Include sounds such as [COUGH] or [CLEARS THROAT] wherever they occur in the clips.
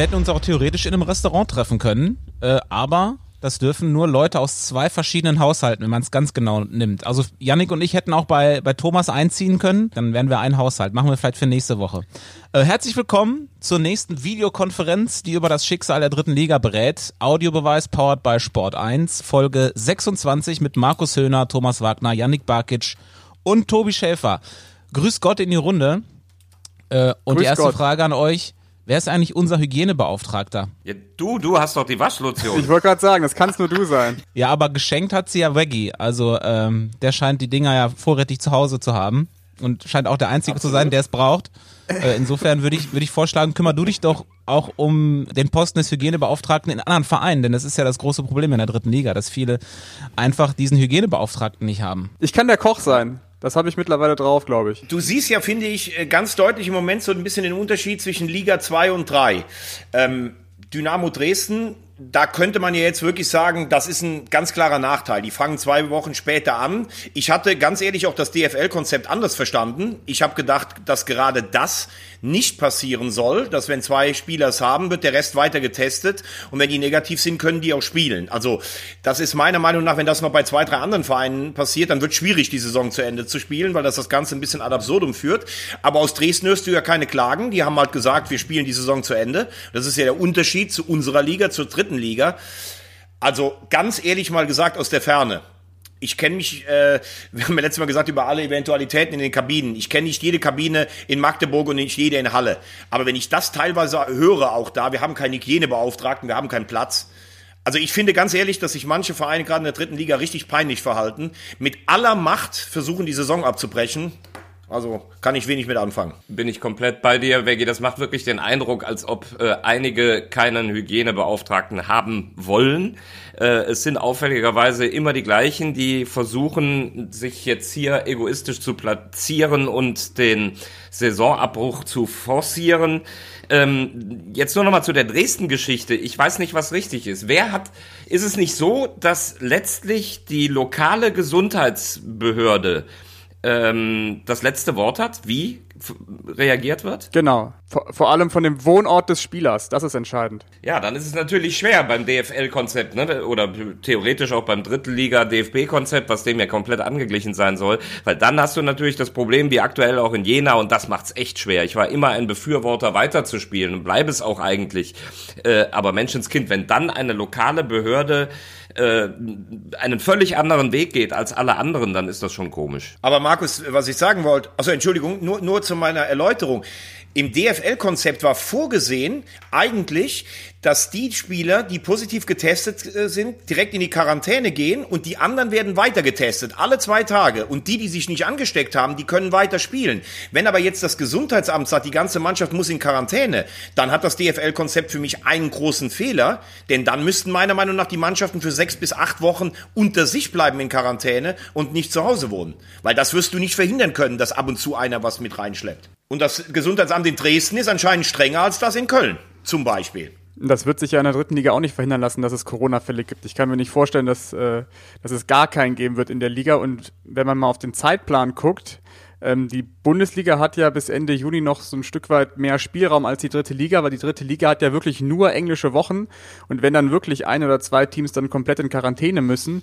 wir hätten uns auch theoretisch in einem Restaurant treffen können, äh, aber das dürfen nur Leute aus zwei verschiedenen Haushalten, wenn man es ganz genau nimmt. Also Yannick und ich hätten auch bei, bei Thomas einziehen können, dann wären wir ein Haushalt. Machen wir vielleicht für nächste Woche. Äh, herzlich willkommen zur nächsten Videokonferenz, die über das Schicksal der dritten Liga berät. Audiobeweis powered by Sport 1, Folge 26 mit Markus Höhner, Thomas Wagner, Yannick Barkic und Tobi Schäfer. Grüß Gott in die Runde. Äh, und Grüß die erste Gott. Frage an euch. Wer ist eigentlich unser Hygienebeauftragter? Ja, du, du hast doch die Waschlotion. Ich wollte gerade sagen, das kannst nur du sein. Ja, aber geschenkt hat sie ja Veggie. Also ähm, der scheint die Dinger ja vorrätig zu Hause zu haben und scheint auch der Einzige Absolut. zu sein, der es braucht. Äh, insofern würde ich, würde ich vorschlagen, kümmer du dich doch auch um den Posten des Hygienebeauftragten in anderen Vereinen, denn das ist ja das große Problem in der dritten Liga, dass viele einfach diesen Hygienebeauftragten nicht haben. Ich kann der Koch sein. Das habe ich mittlerweile drauf, glaube ich. Du siehst ja, finde ich, äh, ganz deutlich im Moment so ein bisschen den Unterschied zwischen Liga 2 und 3. Ähm, Dynamo Dresden da könnte man ja jetzt wirklich sagen, das ist ein ganz klarer Nachteil. Die fangen zwei Wochen später an. Ich hatte ganz ehrlich auch das DFL-Konzept anders verstanden. Ich habe gedacht, dass gerade das nicht passieren soll, dass wenn zwei Spieler es haben, wird der Rest weiter getestet und wenn die negativ sind, können die auch spielen. Also das ist meiner Meinung nach, wenn das noch bei zwei, drei anderen Vereinen passiert, dann wird schwierig, die Saison zu Ende zu spielen, weil das das Ganze ein bisschen ad absurdum führt. Aber aus Dresden hörst du ja keine Klagen. Die haben halt gesagt, wir spielen die Saison zu Ende. Das ist ja der Unterschied zu unserer Liga, zur dritten Liga. Also ganz ehrlich mal gesagt aus der Ferne ich kenne mich, äh, [LAUGHS] wir haben ja letztes Mal gesagt über alle Eventualitäten in den Kabinen. Ich kenne nicht jede Kabine in Magdeburg und nicht jede in Halle. Aber wenn ich das teilweise höre, auch da, wir haben keinen Hygienebeauftragten, wir haben keinen Platz. Also ich finde ganz ehrlich, dass sich manche Vereine gerade in der dritten Liga richtig peinlich verhalten, mit aller Macht versuchen, die Saison abzubrechen. Also kann ich wenig mit anfangen. Bin ich komplett bei dir, Veggie. Das macht wirklich den Eindruck, als ob äh, einige keinen Hygienebeauftragten haben wollen. Äh, es sind auffälligerweise immer die gleichen, die versuchen, sich jetzt hier egoistisch zu platzieren und den Saisonabbruch zu forcieren. Ähm, jetzt nur noch mal zu der Dresden-Geschichte. Ich weiß nicht, was richtig ist. Wer hat, ist es nicht so, dass letztlich die lokale Gesundheitsbehörde ähm, das letzte Wort hat, wie reagiert wird? Genau. Vor, vor, allem von dem Wohnort des Spielers. Das ist entscheidend. Ja, dann ist es natürlich schwer beim DFL-Konzept, ne? Oder theoretisch auch beim Drittliga-DFB-Konzept, was dem ja komplett angeglichen sein soll. Weil dann hast du natürlich das Problem, wie aktuell auch in Jena, und das macht's echt schwer. Ich war immer ein Befürworter, weiterzuspielen und bleibe es auch eigentlich. Äh, aber Menschenskind, wenn dann eine lokale Behörde äh, einen völlig anderen Weg geht als alle anderen, dann ist das schon komisch. Aber Markus, was ich sagen wollte, also Entschuldigung, nur, nur zu meiner Erläuterung. Im DFL-Konzept war vorgesehen eigentlich, dass die Spieler, die positiv getestet äh, sind, direkt in die Quarantäne gehen und die anderen werden weiter getestet, alle zwei Tage. Und die, die sich nicht angesteckt haben, die können weiter spielen. Wenn aber jetzt das Gesundheitsamt sagt, die ganze Mannschaft muss in Quarantäne, dann hat das DFL-Konzept für mich einen großen Fehler, denn dann müssten meiner Meinung nach die Mannschaften für sechs bis acht Wochen unter sich bleiben in Quarantäne und nicht zu Hause wohnen. Weil das wirst du nicht verhindern können, dass ab und zu einer was mit reinschleppt. Und das Gesundheitsamt in Dresden ist anscheinend strenger als das in Köln, zum Beispiel. Das wird sich ja in der dritten Liga auch nicht verhindern lassen, dass es Corona-Fälle gibt. Ich kann mir nicht vorstellen, dass, äh, dass es gar keinen geben wird in der Liga. Und wenn man mal auf den Zeitplan guckt, ähm, die Bundesliga hat ja bis Ende Juni noch so ein Stück weit mehr Spielraum als die dritte Liga, weil die dritte Liga hat ja wirklich nur englische Wochen. Und wenn dann wirklich ein oder zwei Teams dann komplett in Quarantäne müssen,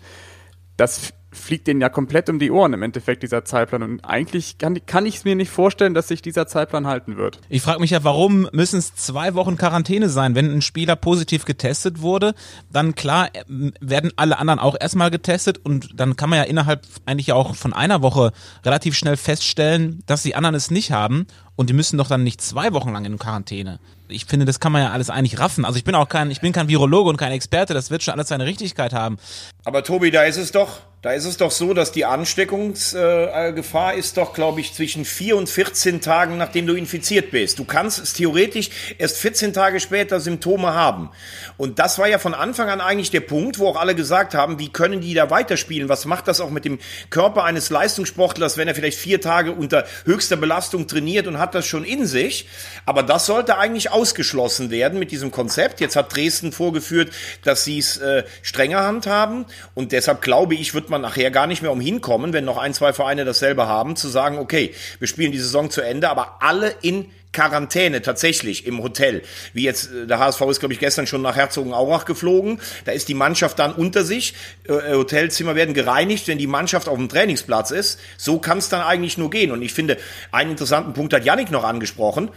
das fliegt denen ja komplett um die Ohren im Endeffekt, dieser Zeitplan. Und eigentlich kann, kann ich es mir nicht vorstellen, dass sich dieser Zeitplan halten wird. Ich frage mich ja, warum müssen es zwei Wochen Quarantäne sein? Wenn ein Spieler positiv getestet wurde, dann klar äh, werden alle anderen auch erstmal getestet und dann kann man ja innerhalb eigentlich auch von einer Woche relativ schnell feststellen, dass die anderen es nicht haben und die müssen doch dann nicht zwei Wochen lang in Quarantäne. Ich finde, das kann man ja alles eigentlich raffen. Also ich bin auch kein, ich bin kein Virologe und kein Experte, das wird schon alles seine Richtigkeit haben. Aber Tobi, da ist es doch, da ist es doch so, dass die Ansteckungsgefahr ist doch, glaube ich, zwischen vier und 14 Tagen, nachdem du infiziert bist. Du kannst es theoretisch erst 14 Tage später Symptome haben. Und das war ja von Anfang an eigentlich der Punkt, wo auch alle gesagt haben, wie können die da weiterspielen? Was macht das auch mit dem Körper eines Leistungssportlers, wenn er vielleicht vier Tage unter höchster Belastung trainiert und hat das schon in sich? Aber das sollte eigentlich ausgeschlossen werden mit diesem Konzept. Jetzt hat Dresden vorgeführt, dass sie es äh, strenger handhaben. Und deshalb glaube ich, wird man nachher gar nicht mehr umhin kommen, wenn noch ein, zwei Vereine dasselbe haben, zu sagen, okay, wir spielen die Saison zu Ende, aber alle in Quarantäne tatsächlich im Hotel. Wie jetzt, äh, der HSV ist, glaube ich, gestern schon nach Herzogenaurach geflogen. Da ist die Mannschaft dann unter sich. Äh, Hotelzimmer werden gereinigt, wenn die Mannschaft auf dem Trainingsplatz ist. So kann es dann eigentlich nur gehen. Und ich finde, einen interessanten Punkt hat Yannick noch angesprochen.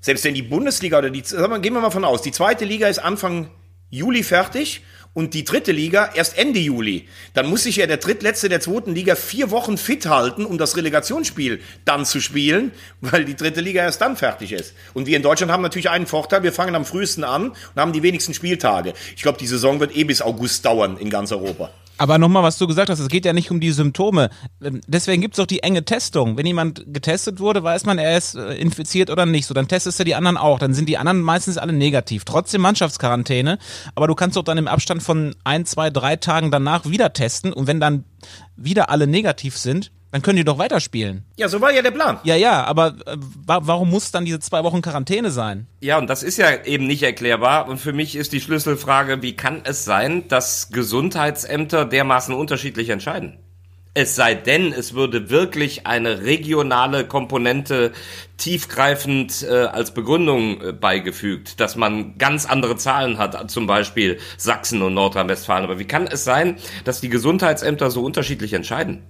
Selbst wenn die Bundesliga oder die, sagen wir, gehen wir mal von aus, die zweite Liga ist Anfang Juli fertig und die dritte Liga erst Ende Juli. Dann muss sich ja der drittletzte der zweiten Liga vier Wochen fit halten, um das Relegationsspiel dann zu spielen, weil die dritte Liga erst dann fertig ist. Und wir in Deutschland haben natürlich einen Vorteil, wir fangen am frühesten an und haben die wenigsten Spieltage. Ich glaube, die Saison wird eh bis August dauern in ganz Europa. Aber nochmal, was du gesagt hast, es geht ja nicht um die Symptome. Ähm, deswegen gibt's doch die enge Testung. Wenn jemand getestet wurde, weiß man, er ist äh, infiziert oder nicht. So, dann testest du die anderen auch. Dann sind die anderen meistens alle negativ. Trotzdem Mannschaftsquarantäne. Aber du kannst doch dann im Abstand von ein, zwei, drei Tagen danach wieder testen. Und wenn dann wieder alle negativ sind, dann können die doch weiterspielen. Ja, so war ja der Plan. Ja, ja, aber äh, warum muss dann diese zwei Wochen Quarantäne sein? Ja, und das ist ja eben nicht erklärbar. Und für mich ist die Schlüsselfrage, wie kann es sein, dass Gesundheitsämter dermaßen unterschiedlich entscheiden? Es sei denn, es würde wirklich eine regionale Komponente tiefgreifend äh, als Begründung äh, beigefügt, dass man ganz andere Zahlen hat, zum Beispiel Sachsen und Nordrhein-Westfalen. Aber wie kann es sein, dass die Gesundheitsämter so unterschiedlich entscheiden?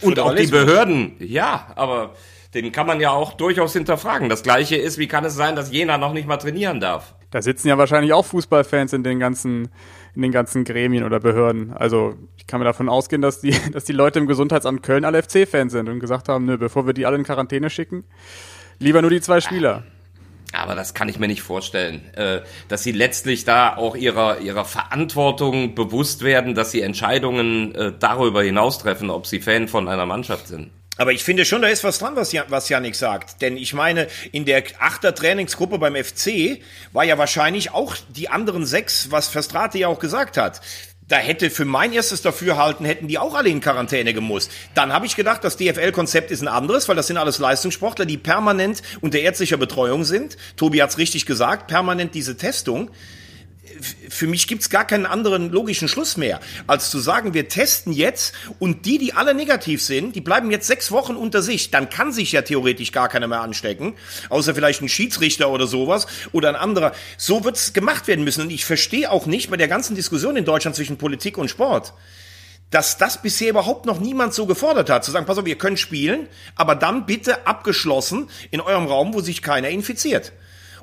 Und auch die Behörden, ja, aber den kann man ja auch durchaus hinterfragen. Das gleiche ist, wie kann es sein, dass Jena noch nicht mal trainieren darf? Da sitzen ja wahrscheinlich auch Fußballfans in den ganzen, in den ganzen Gremien oder Behörden. Also ich kann mir davon ausgehen, dass die, [LAUGHS] dass die Leute im Gesundheitsamt Köln alle FC-Fans sind und gesagt haben, nö, bevor wir die alle in Quarantäne schicken, lieber nur die zwei Spieler. Aber das kann ich mir nicht vorstellen, äh, dass sie letztlich da auch ihrer, ihrer Verantwortung bewusst werden, dass sie Entscheidungen äh, darüber hinaus treffen, ob sie Fan von einer Mannschaft sind. Aber ich finde schon, da ist was dran, was, Jan, was Janik sagt. Denn ich meine, in der achter Trainingsgruppe beim FC war ja wahrscheinlich auch die anderen sechs, was Verstrate ja auch gesagt hat da hätte für mein erstes Dafürhalten, hätten die auch alle in Quarantäne gemusst. Dann habe ich gedacht, das DFL-Konzept ist ein anderes, weil das sind alles Leistungssportler, die permanent unter ärztlicher Betreuung sind. Tobi hat's richtig gesagt, permanent diese Testung für mich gibt's gar keinen anderen logischen Schluss mehr, als zu sagen, wir testen jetzt und die, die alle negativ sind, die bleiben jetzt sechs Wochen unter sich. Dann kann sich ja theoretisch gar keiner mehr anstecken, außer vielleicht ein Schiedsrichter oder sowas oder ein anderer. So wird's gemacht werden müssen. Und ich verstehe auch nicht bei der ganzen Diskussion in Deutschland zwischen Politik und Sport, dass das bisher überhaupt noch niemand so gefordert hat, zu sagen, pass auf, ihr könnt spielen, aber dann bitte abgeschlossen in eurem Raum, wo sich keiner infiziert.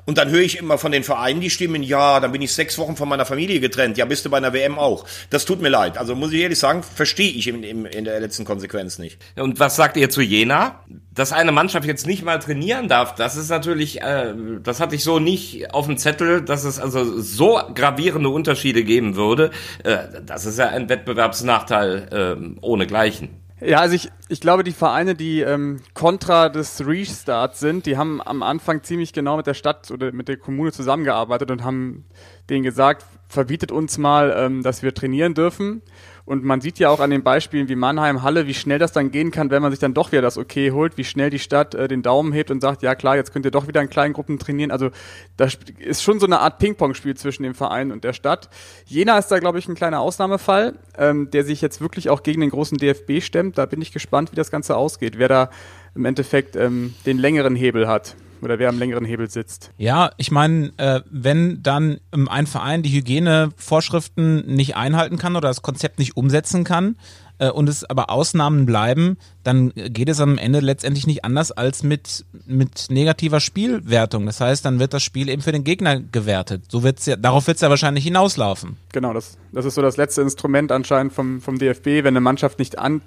Und dann höre ich immer von den Vereinen die Stimmen, ja, dann bin ich sechs Wochen von meiner Familie getrennt. Ja, bist du bei einer WM auch. Das tut mir leid. Also muss ich ehrlich sagen, verstehe ich in, in, in der letzten Konsequenz nicht. Und was sagt ihr zu Jena? Dass eine Mannschaft jetzt nicht mal trainieren darf, das ist natürlich, äh, das hatte ich so nicht auf dem Zettel, dass es also so gravierende Unterschiede geben würde. Äh, das ist ja ein Wettbewerbsnachteil äh, ohnegleichen. Ja, also ich, ich glaube, die Vereine, die ähm, kontra des Restarts sind, die haben am Anfang ziemlich genau mit der Stadt oder mit der Kommune zusammengearbeitet und haben denen gesagt, verbietet uns mal, ähm, dass wir trainieren dürfen. Und man sieht ja auch an den Beispielen wie Mannheim, Halle, wie schnell das dann gehen kann, wenn man sich dann doch wieder das Okay holt, wie schnell die Stadt äh, den Daumen hebt und sagt, ja klar, jetzt könnt ihr doch wieder in kleinen Gruppen trainieren. Also das ist schon so eine Art Ping-Pong-Spiel zwischen dem Verein und der Stadt. Jena ist da, glaube ich, ein kleiner Ausnahmefall, ähm, der sich jetzt wirklich auch gegen den großen DFB stemmt. Da bin ich gespannt, wie das Ganze ausgeht, wer da im Endeffekt ähm, den längeren Hebel hat oder wer am längeren Hebel sitzt. Ja, ich meine, äh, wenn dann ein Verein die Hygienevorschriften nicht einhalten kann oder das Konzept nicht umsetzen kann äh, und es aber Ausnahmen bleiben, dann geht es am Ende letztendlich nicht anders als mit, mit negativer Spielwertung. Das heißt, dann wird das Spiel eben für den Gegner gewertet. So wird's ja, darauf wird es ja wahrscheinlich hinauslaufen. Genau, das, das ist so das letzte Instrument anscheinend vom, vom DFB, wenn eine Mannschaft nicht an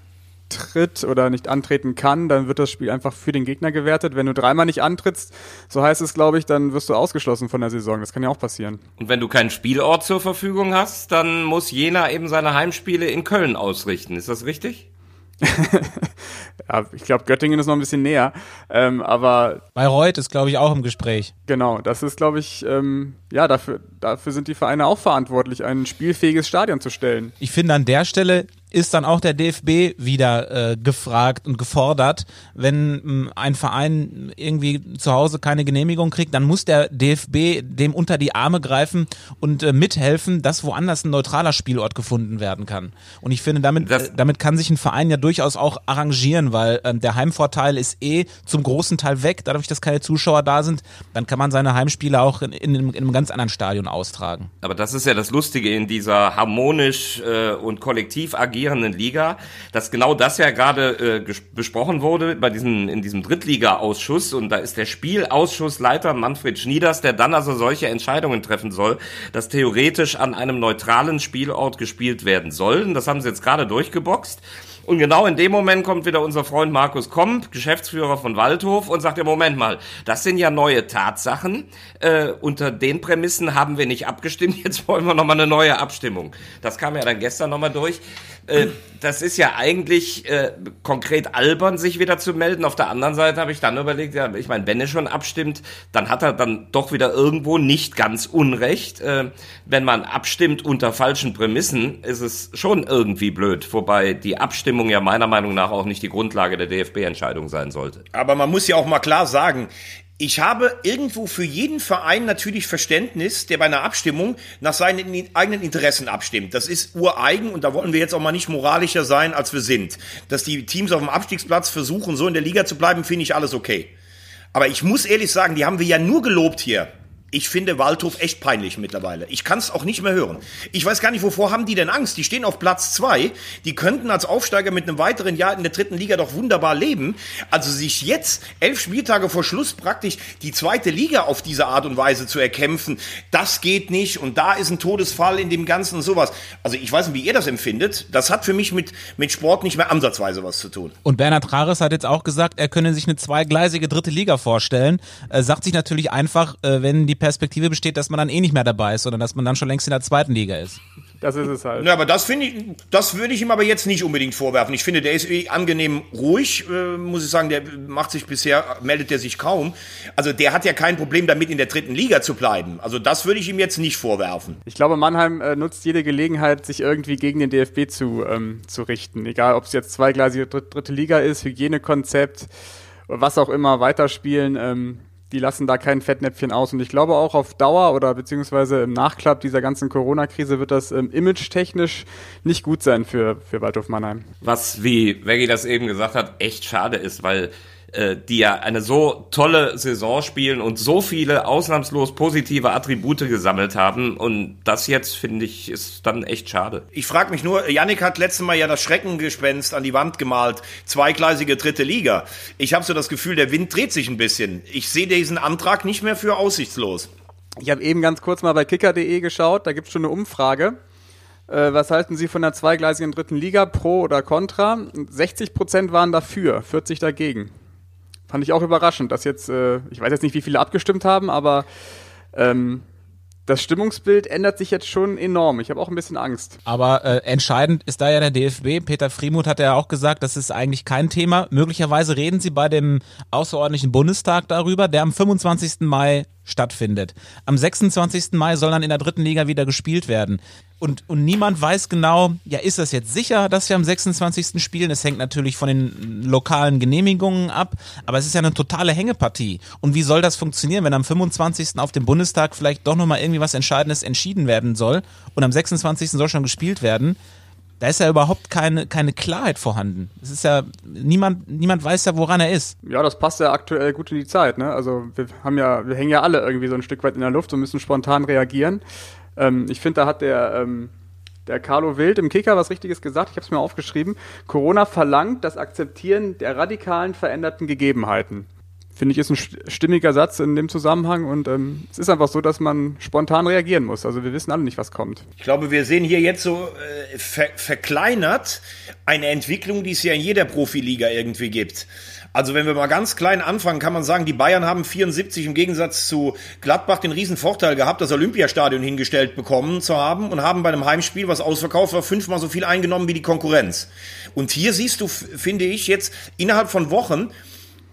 antritt oder nicht antreten kann, dann wird das Spiel einfach für den Gegner gewertet. Wenn du dreimal nicht antrittst, so heißt es, glaube ich, dann wirst du ausgeschlossen von der Saison. Das kann ja auch passieren. Und wenn du keinen Spielort zur Verfügung hast, dann muss Jena eben seine Heimspiele in Köln ausrichten. Ist das richtig? [LAUGHS] ja, ich glaube, Göttingen ist noch ein bisschen näher. Ähm, aber Bayreuth ist, glaube ich, auch im Gespräch. Genau, das ist, glaube ich, ähm, ja, dafür, dafür sind die Vereine auch verantwortlich, ein spielfähiges Stadion zu stellen. Ich finde, an der Stelle ist dann auch der DFB wieder äh, gefragt und gefordert. Wenn ähm, ein Verein irgendwie zu Hause keine Genehmigung kriegt, dann muss der DFB dem unter die Arme greifen und äh, mithelfen, dass woanders ein neutraler Spielort gefunden werden kann. Und ich finde, damit, äh, damit kann sich ein Verein ja durchaus auch arrangieren, weil äh, der Heimvorteil ist eh zum großen Teil weg, dadurch, dass keine Zuschauer da sind. Dann kann man seine Heimspiele auch in, in, in einem ganz anderen Stadion austragen. Aber das ist ja das Lustige in dieser harmonisch äh, und kollektiv agierenden Liga, dass genau das ja gerade äh, besprochen wurde bei diesem, in diesem Drittliga-Ausschuss und da ist der Spielausschussleiter Manfred Schnieders, der dann also solche Entscheidungen treffen soll, dass theoretisch an einem neutralen Spielort gespielt werden soll. Das haben sie jetzt gerade durchgeboxt. Und genau in dem Moment kommt wieder unser Freund Markus Komp, Geschäftsführer von Waldhof, und sagt, ja, Moment mal, das sind ja neue Tatsachen. Äh, unter den Prämissen haben wir nicht abgestimmt, [LAUGHS] jetzt wollen wir nochmal eine neue Abstimmung. Das kam ja dann gestern nochmal durch. Äh, das ist ja eigentlich äh, konkret albern, sich wieder zu melden. Auf der anderen Seite habe ich dann überlegt, ja, ich meine, wenn er schon abstimmt, dann hat er dann doch wieder irgendwo nicht ganz Unrecht. Äh, wenn man abstimmt unter falschen Prämissen, ist es schon irgendwie blöd. Wobei die Abstimmung ja meiner Meinung nach auch nicht die Grundlage der DFB-Entscheidung sein sollte. Aber man muss ja auch mal klar sagen, ich habe irgendwo für jeden Verein natürlich Verständnis, der bei einer Abstimmung nach seinen eigenen Interessen abstimmt. Das ist ureigen und da wollen wir jetzt auch mal nicht moralischer sein, als wir sind. Dass die Teams auf dem Abstiegsplatz versuchen, so in der Liga zu bleiben, finde ich alles okay. Aber ich muss ehrlich sagen, die haben wir ja nur gelobt hier ich finde Waldhof echt peinlich mittlerweile. Ich kann es auch nicht mehr hören. Ich weiß gar nicht, wovor haben die denn Angst? Die stehen auf Platz zwei. Die könnten als Aufsteiger mit einem weiteren Jahr in der dritten Liga doch wunderbar leben. Also sich jetzt elf Spieltage vor Schluss praktisch die zweite Liga auf diese Art und Weise zu erkämpfen, das geht nicht. Und da ist ein Todesfall in dem Ganzen und sowas. Also ich weiß nicht, wie ihr das empfindet. Das hat für mich mit, mit Sport nicht mehr ansatzweise was zu tun. Und Bernhard Trares hat jetzt auch gesagt, er könne sich eine zweigleisige dritte Liga vorstellen. Er sagt sich natürlich einfach, äh, wenn die Perspektive besteht, dass man dann eh nicht mehr dabei ist, sondern dass man dann schon längst in der zweiten Liga ist. Das ist es halt. Ja, aber das finde ich, das würde ich ihm aber jetzt nicht unbedingt vorwerfen. Ich finde, der ist eh angenehm ruhig, äh, muss ich sagen. Der macht sich bisher, meldet er sich kaum. Also der hat ja kein Problem damit, in der dritten Liga zu bleiben. Also das würde ich ihm jetzt nicht vorwerfen. Ich glaube, Mannheim äh, nutzt jede Gelegenheit, sich irgendwie gegen den DFB zu, ähm, zu richten. Egal, ob es jetzt zweigleisige dritte Liga ist, Hygienekonzept, was auch immer, weiterspielen. Ähm, die lassen da kein Fettnäpfchen aus. Und ich glaube auch auf Dauer oder beziehungsweise im Nachklapp dieser ganzen Corona-Krise wird das ähm, image-technisch nicht gut sein für, für Waldhof Mannheim. Was, wie Veggie das eben gesagt hat, echt schade ist, weil die ja eine so tolle Saison spielen und so viele ausnahmslos positive Attribute gesammelt haben. Und das jetzt, finde ich, ist dann echt schade. Ich frage mich nur, Yannick hat letztes Mal ja das Schreckengespenst an die Wand gemalt. Zweigleisige dritte Liga. Ich habe so das Gefühl, der Wind dreht sich ein bisschen. Ich sehe diesen Antrag nicht mehr für aussichtslos. Ich habe eben ganz kurz mal bei kicker.de geschaut, da gibt es schon eine Umfrage. Äh, was halten Sie von der zweigleisigen dritten Liga, pro oder contra? 60 Prozent waren dafür, 40 dagegen. Fand ich auch überraschend, dass jetzt, äh, ich weiß jetzt nicht, wie viele abgestimmt haben, aber ähm, das Stimmungsbild ändert sich jetzt schon enorm. Ich habe auch ein bisschen Angst. Aber äh, entscheidend ist da ja der DFB. Peter Friemuth hat ja auch gesagt, das ist eigentlich kein Thema. Möglicherweise reden sie bei dem außerordentlichen Bundestag darüber, der am 25. Mai stattfindet. Am 26. Mai soll dann in der dritten Liga wieder gespielt werden. Und, und niemand weiß genau, ja, ist das jetzt sicher, dass wir am 26. spielen? Es hängt natürlich von den lokalen Genehmigungen ab, aber es ist ja eine totale Hängepartie. Und wie soll das funktionieren, wenn am 25. auf dem Bundestag vielleicht doch nochmal irgendwie was Entscheidendes entschieden werden soll und am 26. soll schon gespielt werden? Da ist ja überhaupt keine, keine Klarheit vorhanden. Es ist ja, niemand, niemand weiß ja, woran er ist. Ja, das passt ja aktuell gut in die Zeit, ne? Also wir haben ja, wir hängen ja alle irgendwie so ein Stück weit in der Luft und müssen spontan reagieren. Ähm, ich finde, da hat der, ähm, der Carlo Wild im Kicker was Richtiges gesagt. Ich habe es mir aufgeschrieben. Corona verlangt das Akzeptieren der radikalen veränderten Gegebenheiten finde ich, ist ein stimmiger Satz in dem Zusammenhang und ähm, es ist einfach so, dass man spontan reagieren muss. Also wir wissen alle nicht, was kommt. Ich glaube, wir sehen hier jetzt so äh, ver verkleinert eine Entwicklung, die es ja in jeder Profiliga irgendwie gibt. Also wenn wir mal ganz klein anfangen, kann man sagen, die Bayern haben 74 im Gegensatz zu Gladbach den riesen Vorteil gehabt, das Olympiastadion hingestellt bekommen zu haben und haben bei einem Heimspiel, was ausverkauft war, fünfmal so viel eingenommen wie die Konkurrenz. Und hier siehst du, finde ich, jetzt innerhalb von Wochen,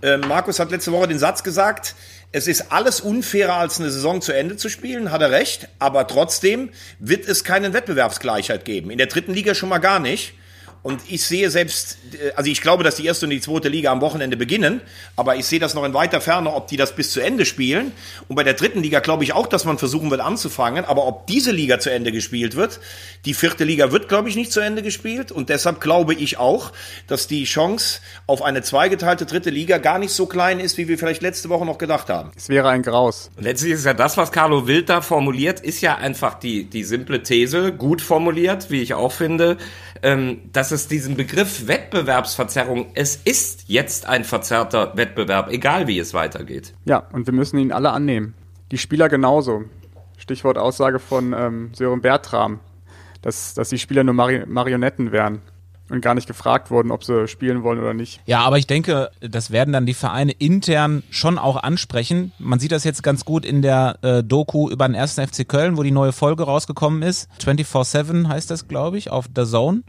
äh, Markus hat letzte Woche den Satz gesagt, es ist alles unfairer als eine Saison zu Ende zu spielen, hat er recht, aber trotzdem wird es keine Wettbewerbsgleichheit geben. In der dritten Liga schon mal gar nicht. Und ich sehe selbst, äh, also ich glaube, dass die erste und die zweite Liga am Wochenende beginnen, aber ich sehe das noch in weiter Ferne, ob die das bis zu Ende spielen. Und bei der dritten Liga glaube ich auch, dass man versuchen wird anzufangen, aber ob diese Liga zu Ende gespielt wird, die vierte Liga wird, glaube ich, nicht zu Ende gespielt. Und deshalb glaube ich auch, dass die Chance auf eine zweigeteilte dritte Liga gar nicht so klein ist, wie wir vielleicht letzte Woche noch gedacht haben. Es wäre ein Graus. Letztlich ist ja das, was Carlo Wild da formuliert, ist ja einfach die, die simple These, gut formuliert, wie ich auch finde, ähm, dass es diesen Begriff Wettbewerbsverzerrung, es ist jetzt ein verzerrter Wettbewerb, egal wie es weitergeht. Ja, und wir müssen ihn alle annehmen. Die Spieler genauso. Stichwort Aussage von ähm, Sören Bertram, dass, dass die Spieler nur Mari Marionetten wären und gar nicht gefragt wurden, ob sie spielen wollen oder nicht. Ja, aber ich denke, das werden dann die Vereine intern schon auch ansprechen. Man sieht das jetzt ganz gut in der äh, Doku über den ersten FC Köln, wo die neue Folge rausgekommen ist. 24-7 heißt das, glaube ich, auf The Zone.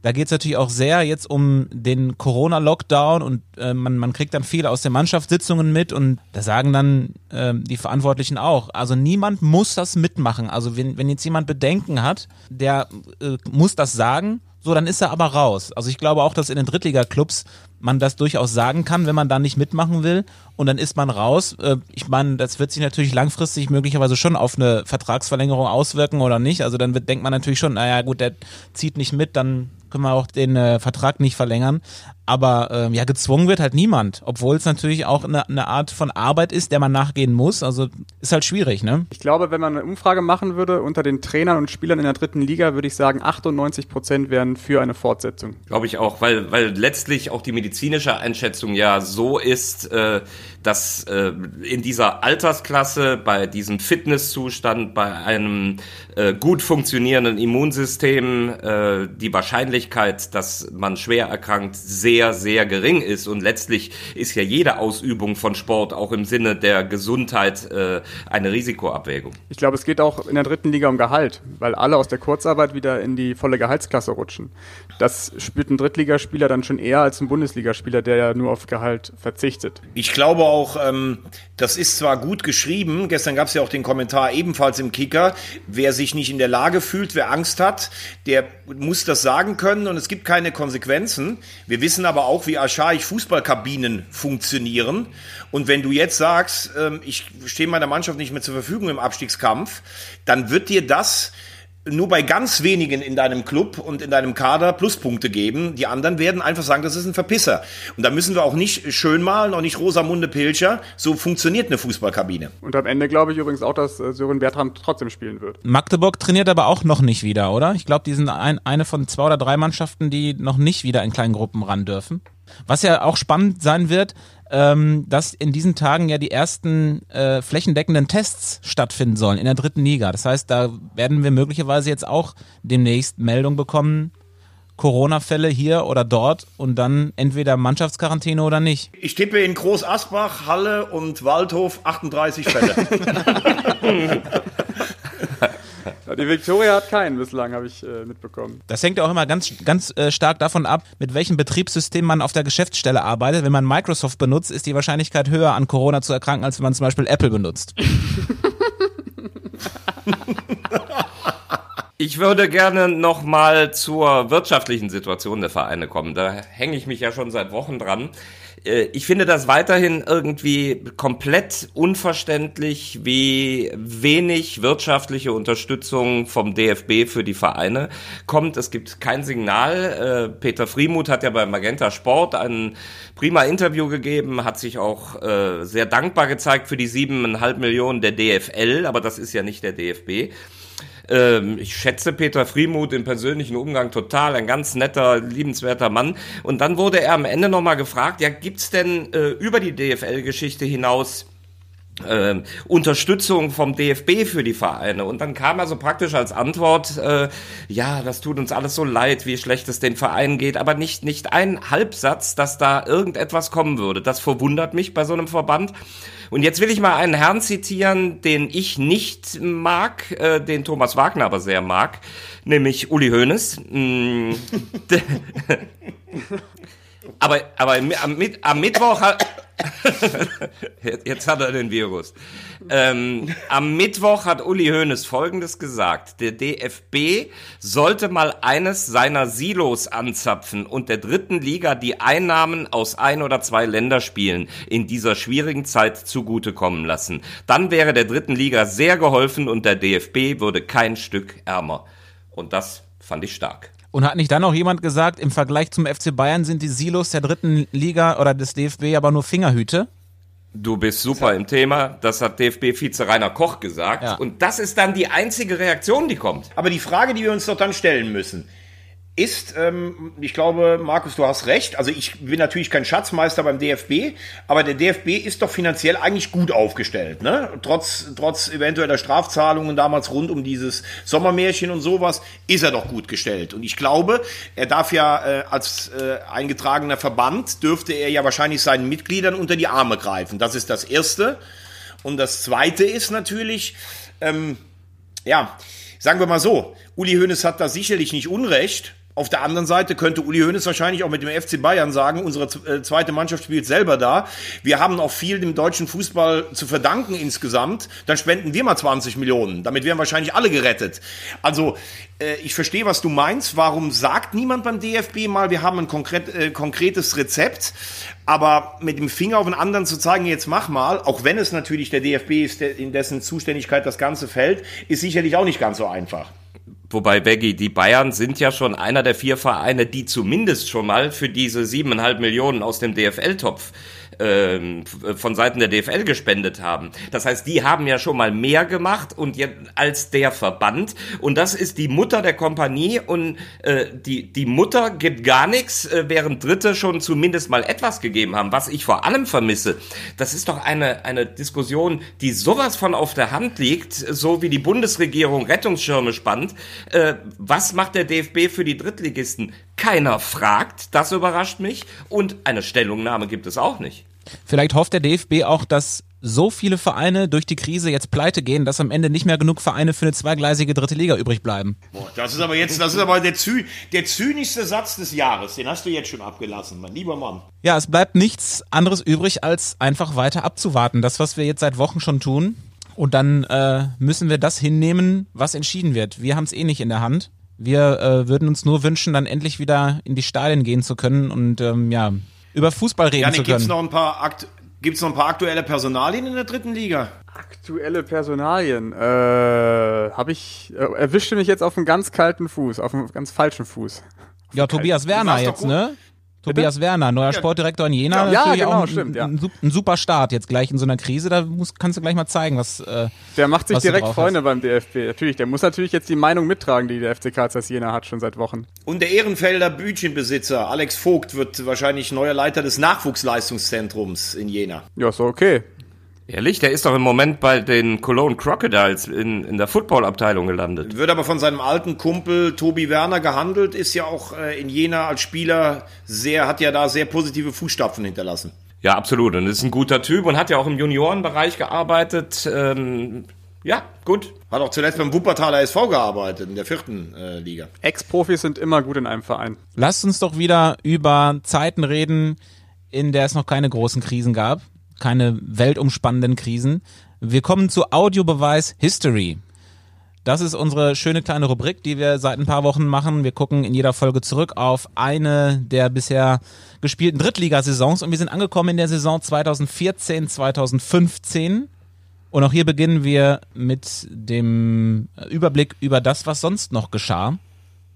Da geht es natürlich auch sehr jetzt um den Corona-Lockdown und äh, man, man kriegt dann viel aus den Mannschaftssitzungen mit und da sagen dann äh, die Verantwortlichen auch, also niemand muss das mitmachen. Also wenn, wenn jetzt jemand Bedenken hat, der äh, muss das sagen so, dann ist er aber raus. Also ich glaube auch, dass in den Drittliga-Clubs man das durchaus sagen kann, wenn man da nicht mitmachen will. Und dann ist man raus. Äh, ich meine, das wird sich natürlich langfristig möglicherweise schon auf eine Vertragsverlängerung auswirken oder nicht. Also dann wird, denkt man natürlich schon, naja gut, der zieht nicht mit, dann können wir auch den äh, Vertrag nicht verlängern. Aber ähm, ja, gezwungen wird halt niemand, obwohl es natürlich auch eine, eine Art von Arbeit ist, der man nachgehen muss. Also ist halt schwierig, ne? Ich glaube, wenn man eine Umfrage machen würde unter den Trainern und Spielern in der dritten Liga, würde ich sagen, 98 Prozent wären für eine Fortsetzung. Glaube ich auch, weil, weil letztlich auch die medizinische Einschätzung ja so ist, äh, dass äh, in dieser Altersklasse, bei diesem Fitnesszustand, bei einem äh, gut funktionierenden Immunsystem äh, die Wahrscheinlichkeit, dass man schwer erkrankt, sehr, sehr gering ist. Und letztlich ist ja jede Ausübung von Sport auch im Sinne der Gesundheit äh, eine Risikoabwägung. Ich glaube, es geht auch in der dritten Liga um Gehalt, weil alle aus der Kurzarbeit wieder in die volle Gehaltsklasse rutschen. Das spürt ein Drittligaspieler dann schon eher als ein Bundesligaspieler, der ja nur auf Gehalt verzichtet. Ich glaube auch, ähm, das ist zwar gut geschrieben, gestern gab es ja auch den Kommentar ebenfalls im Kicker, wer sich nicht in der Lage fühlt, wer Angst hat, der muss das sagen können und es gibt keine Konsequenzen. Wir wissen aber auch, wie archaisch Fußballkabinen funktionieren. Und wenn du jetzt sagst, ähm, ich stehe meiner Mannschaft nicht mehr zur Verfügung im Abstiegskampf, dann wird dir das nur bei ganz wenigen in deinem Club und in deinem Kader Pluspunkte geben. Die anderen werden einfach sagen, das ist ein Verpisser. Und da müssen wir auch nicht schön malen, auch nicht Rosamunde Pilcher. So funktioniert eine Fußballkabine. Und am Ende glaube ich übrigens auch, dass äh, Sören Bertram trotzdem spielen wird. Magdeburg trainiert aber auch noch nicht wieder, oder? Ich glaube, die sind ein, eine von zwei oder drei Mannschaften, die noch nicht wieder in kleinen Gruppen ran dürfen. Was ja auch spannend sein wird, ähm, dass in diesen Tagen ja die ersten äh, flächendeckenden Tests stattfinden sollen in der dritten Liga. Das heißt, da werden wir möglicherweise jetzt auch demnächst Meldung bekommen, Corona-Fälle hier oder dort und dann entweder Mannschaftsquarantäne oder nicht. Ich tippe in Groß Asbach, Halle und Waldhof 38 Fälle. [LAUGHS] [LAUGHS] Die Victoria hat keinen bislang, habe ich äh, mitbekommen. Das hängt ja auch immer ganz, ganz äh, stark davon ab, mit welchem Betriebssystem man auf der Geschäftsstelle arbeitet. Wenn man Microsoft benutzt, ist die Wahrscheinlichkeit höher, an Corona zu erkranken, als wenn man zum Beispiel Apple benutzt. [LAUGHS] Ich würde gerne noch mal zur wirtschaftlichen Situation der Vereine kommen. Da hänge ich mich ja schon seit Wochen dran. Äh, ich finde das weiterhin irgendwie komplett unverständlich, wie wenig wirtschaftliche Unterstützung vom DFB für die Vereine kommt. Es gibt kein Signal. Äh, Peter Friemuth hat ja bei Magenta Sport ein prima Interview gegeben, hat sich auch äh, sehr dankbar gezeigt für die siebeneinhalb Millionen der DFL, aber das ist ja nicht der DFB. Ähm, ich schätze Peter Friemuth im persönlichen Umgang total, ein ganz netter, liebenswerter Mann. Und dann wurde er am Ende nochmal gefragt, ja, gibt's denn äh, über die DFL-Geschichte hinaus äh, Unterstützung vom DFB für die Vereine. Und dann kam also praktisch als Antwort, äh, ja, das tut uns alles so leid, wie schlecht es den Vereinen geht, aber nicht, nicht ein Halbsatz, dass da irgendetwas kommen würde. Das verwundert mich bei so einem Verband. Und jetzt will ich mal einen Herrn zitieren, den ich nicht mag, äh, den Thomas Wagner aber sehr mag, nämlich Uli Hoeneß. Mm, [LAUGHS] aber aber am, am Mittwoch [LAUGHS] Jetzt hat er den Virus. Ähm, am Mittwoch hat Uli Hoeneß Folgendes gesagt. Der DFB sollte mal eines seiner Silos anzapfen und der dritten Liga die Einnahmen aus ein oder zwei Länderspielen in dieser schwierigen Zeit zugutekommen lassen. Dann wäre der dritten Liga sehr geholfen und der DFB würde kein Stück ärmer. Und das fand ich stark. Und hat nicht dann noch jemand gesagt, im Vergleich zum FC Bayern sind die Silos der dritten Liga oder des DFB aber nur Fingerhüte? Du bist super im Thema. Das hat DFB-Vize Rainer Koch gesagt. Ja. Und das ist dann die einzige Reaktion, die kommt. Aber die Frage, die wir uns doch dann stellen müssen, ist, ähm, ich glaube, Markus, du hast recht. Also ich bin natürlich kein Schatzmeister beim DFB, aber der DFB ist doch finanziell eigentlich gut aufgestellt, ne? Trotz, trotz eventueller Strafzahlungen damals rund um dieses Sommermärchen und sowas, ist er doch gut gestellt. Und ich glaube, er darf ja äh, als äh, eingetragener Verband, dürfte er ja wahrscheinlich seinen Mitgliedern unter die Arme greifen. Das ist das Erste. Und das Zweite ist natürlich, ähm, ja, sagen wir mal so, Uli Hoeneß hat da sicherlich nicht Unrecht. Auf der anderen Seite könnte Uli Hoeneß wahrscheinlich auch mit dem FC Bayern sagen, unsere äh, zweite Mannschaft spielt selber da. Wir haben auch viel dem deutschen Fußball zu verdanken insgesamt. Dann spenden wir mal 20 Millionen. Damit wären wahrscheinlich alle gerettet. Also äh, ich verstehe, was du meinst. Warum sagt niemand beim DFB mal, wir haben ein konkret, äh, konkretes Rezept? Aber mit dem Finger auf den anderen zu zeigen, jetzt mach mal, auch wenn es natürlich der DFB ist, in dessen Zuständigkeit das Ganze fällt, ist sicherlich auch nicht ganz so einfach. Wobei, Beggy, die Bayern sind ja schon einer der vier Vereine, die zumindest schon mal für diese siebeneinhalb Millionen aus dem DFL-Topf ähm, von Seiten der DFL gespendet haben. Das heißt, die haben ja schon mal mehr gemacht und jetzt als der Verband. Und das ist die Mutter der Kompanie und äh, die, die Mutter gibt gar nichts, äh, während Dritte schon zumindest mal etwas gegeben haben. Was ich vor allem vermisse, das ist doch eine, eine Diskussion, die sowas von auf der Hand liegt, so wie die Bundesregierung Rettungsschirme spannt. Äh, was macht der DFB für die Drittligisten? Keiner fragt, das überrascht mich. Und eine Stellungnahme gibt es auch nicht. Vielleicht hofft der DFB auch, dass so viele Vereine durch die Krise jetzt pleite gehen, dass am Ende nicht mehr genug Vereine für eine zweigleisige dritte Liga übrig bleiben. Boah, das ist aber jetzt, das ist aber der, Zü der zynischste Satz des Jahres. Den hast du jetzt schon abgelassen, mein lieber Mann. Ja, es bleibt nichts anderes übrig, als einfach weiter abzuwarten. Das, was wir jetzt seit Wochen schon tun. Und dann äh, müssen wir das hinnehmen, was entschieden wird. Wir haben es eh nicht in der Hand. Wir äh, würden uns nur wünschen, dann endlich wieder in die Stadien gehen zu können und ähm, ja, über Fußball reden Janik, zu gibt's können. noch ein paar Akt Gibt's noch ein paar aktuelle Personalien in der dritten Liga? Aktuelle Personalien. Äh, habe ich äh, erwischte mich jetzt auf einen ganz kalten Fuß, auf einen ganz falschen Fuß. Ja, Tobias Werner jetzt, gut. ne? Tobias Werner, neuer Sportdirektor in Jena. Ja, natürlich genau, auch ein, stimmt, ja. ein, ein, super Start jetzt gleich in so einer Krise. Da muss, kannst du gleich mal zeigen, was. Äh, Der macht sich direkt Freunde beim DFB. Natürlich, der muss natürlich jetzt die Meinung mittragen, die der FC Karl Zeiss Jena hat schon seit Wochen. Und der Ehrenfelder Bütchenbesitzer Alex Vogt wird wahrscheinlich neuer Leiter des Nachwuchsleistungszentrums in Jena. Ja, so okay. Ehrlich, der ist doch im Moment bei den Cologne Crocodiles in, in der Football-Abteilung gelandet. Wird aber von seinem alten Kumpel Tobi Werner gehandelt, ist ja auch äh, in Jena als Spieler sehr, hat ja da sehr positive Fußstapfen hinterlassen. Ja, absolut. Und ist ein guter Typ und hat ja auch im Juniorenbereich gearbeitet. Ähm, ja, gut. Hat auch zuletzt beim Wuppertaler SV gearbeitet, in der vierten äh, Liga. Ex-Profis sind immer gut in einem Verein. lasst uns doch wieder über Zeiten reden, in der es noch keine großen Krisen gab, keine weltumspannenden Krisen. Wir kommen zu Audiobeweis History. Das ist unsere schöne kleine Rubrik, die wir seit ein paar Wochen machen. Wir gucken in jeder Folge zurück auf eine der bisher gespielten Drittligasaisons und wir sind angekommen in der Saison 2014, 2015. Und auch hier beginnen wir mit dem Überblick über das, was sonst noch geschah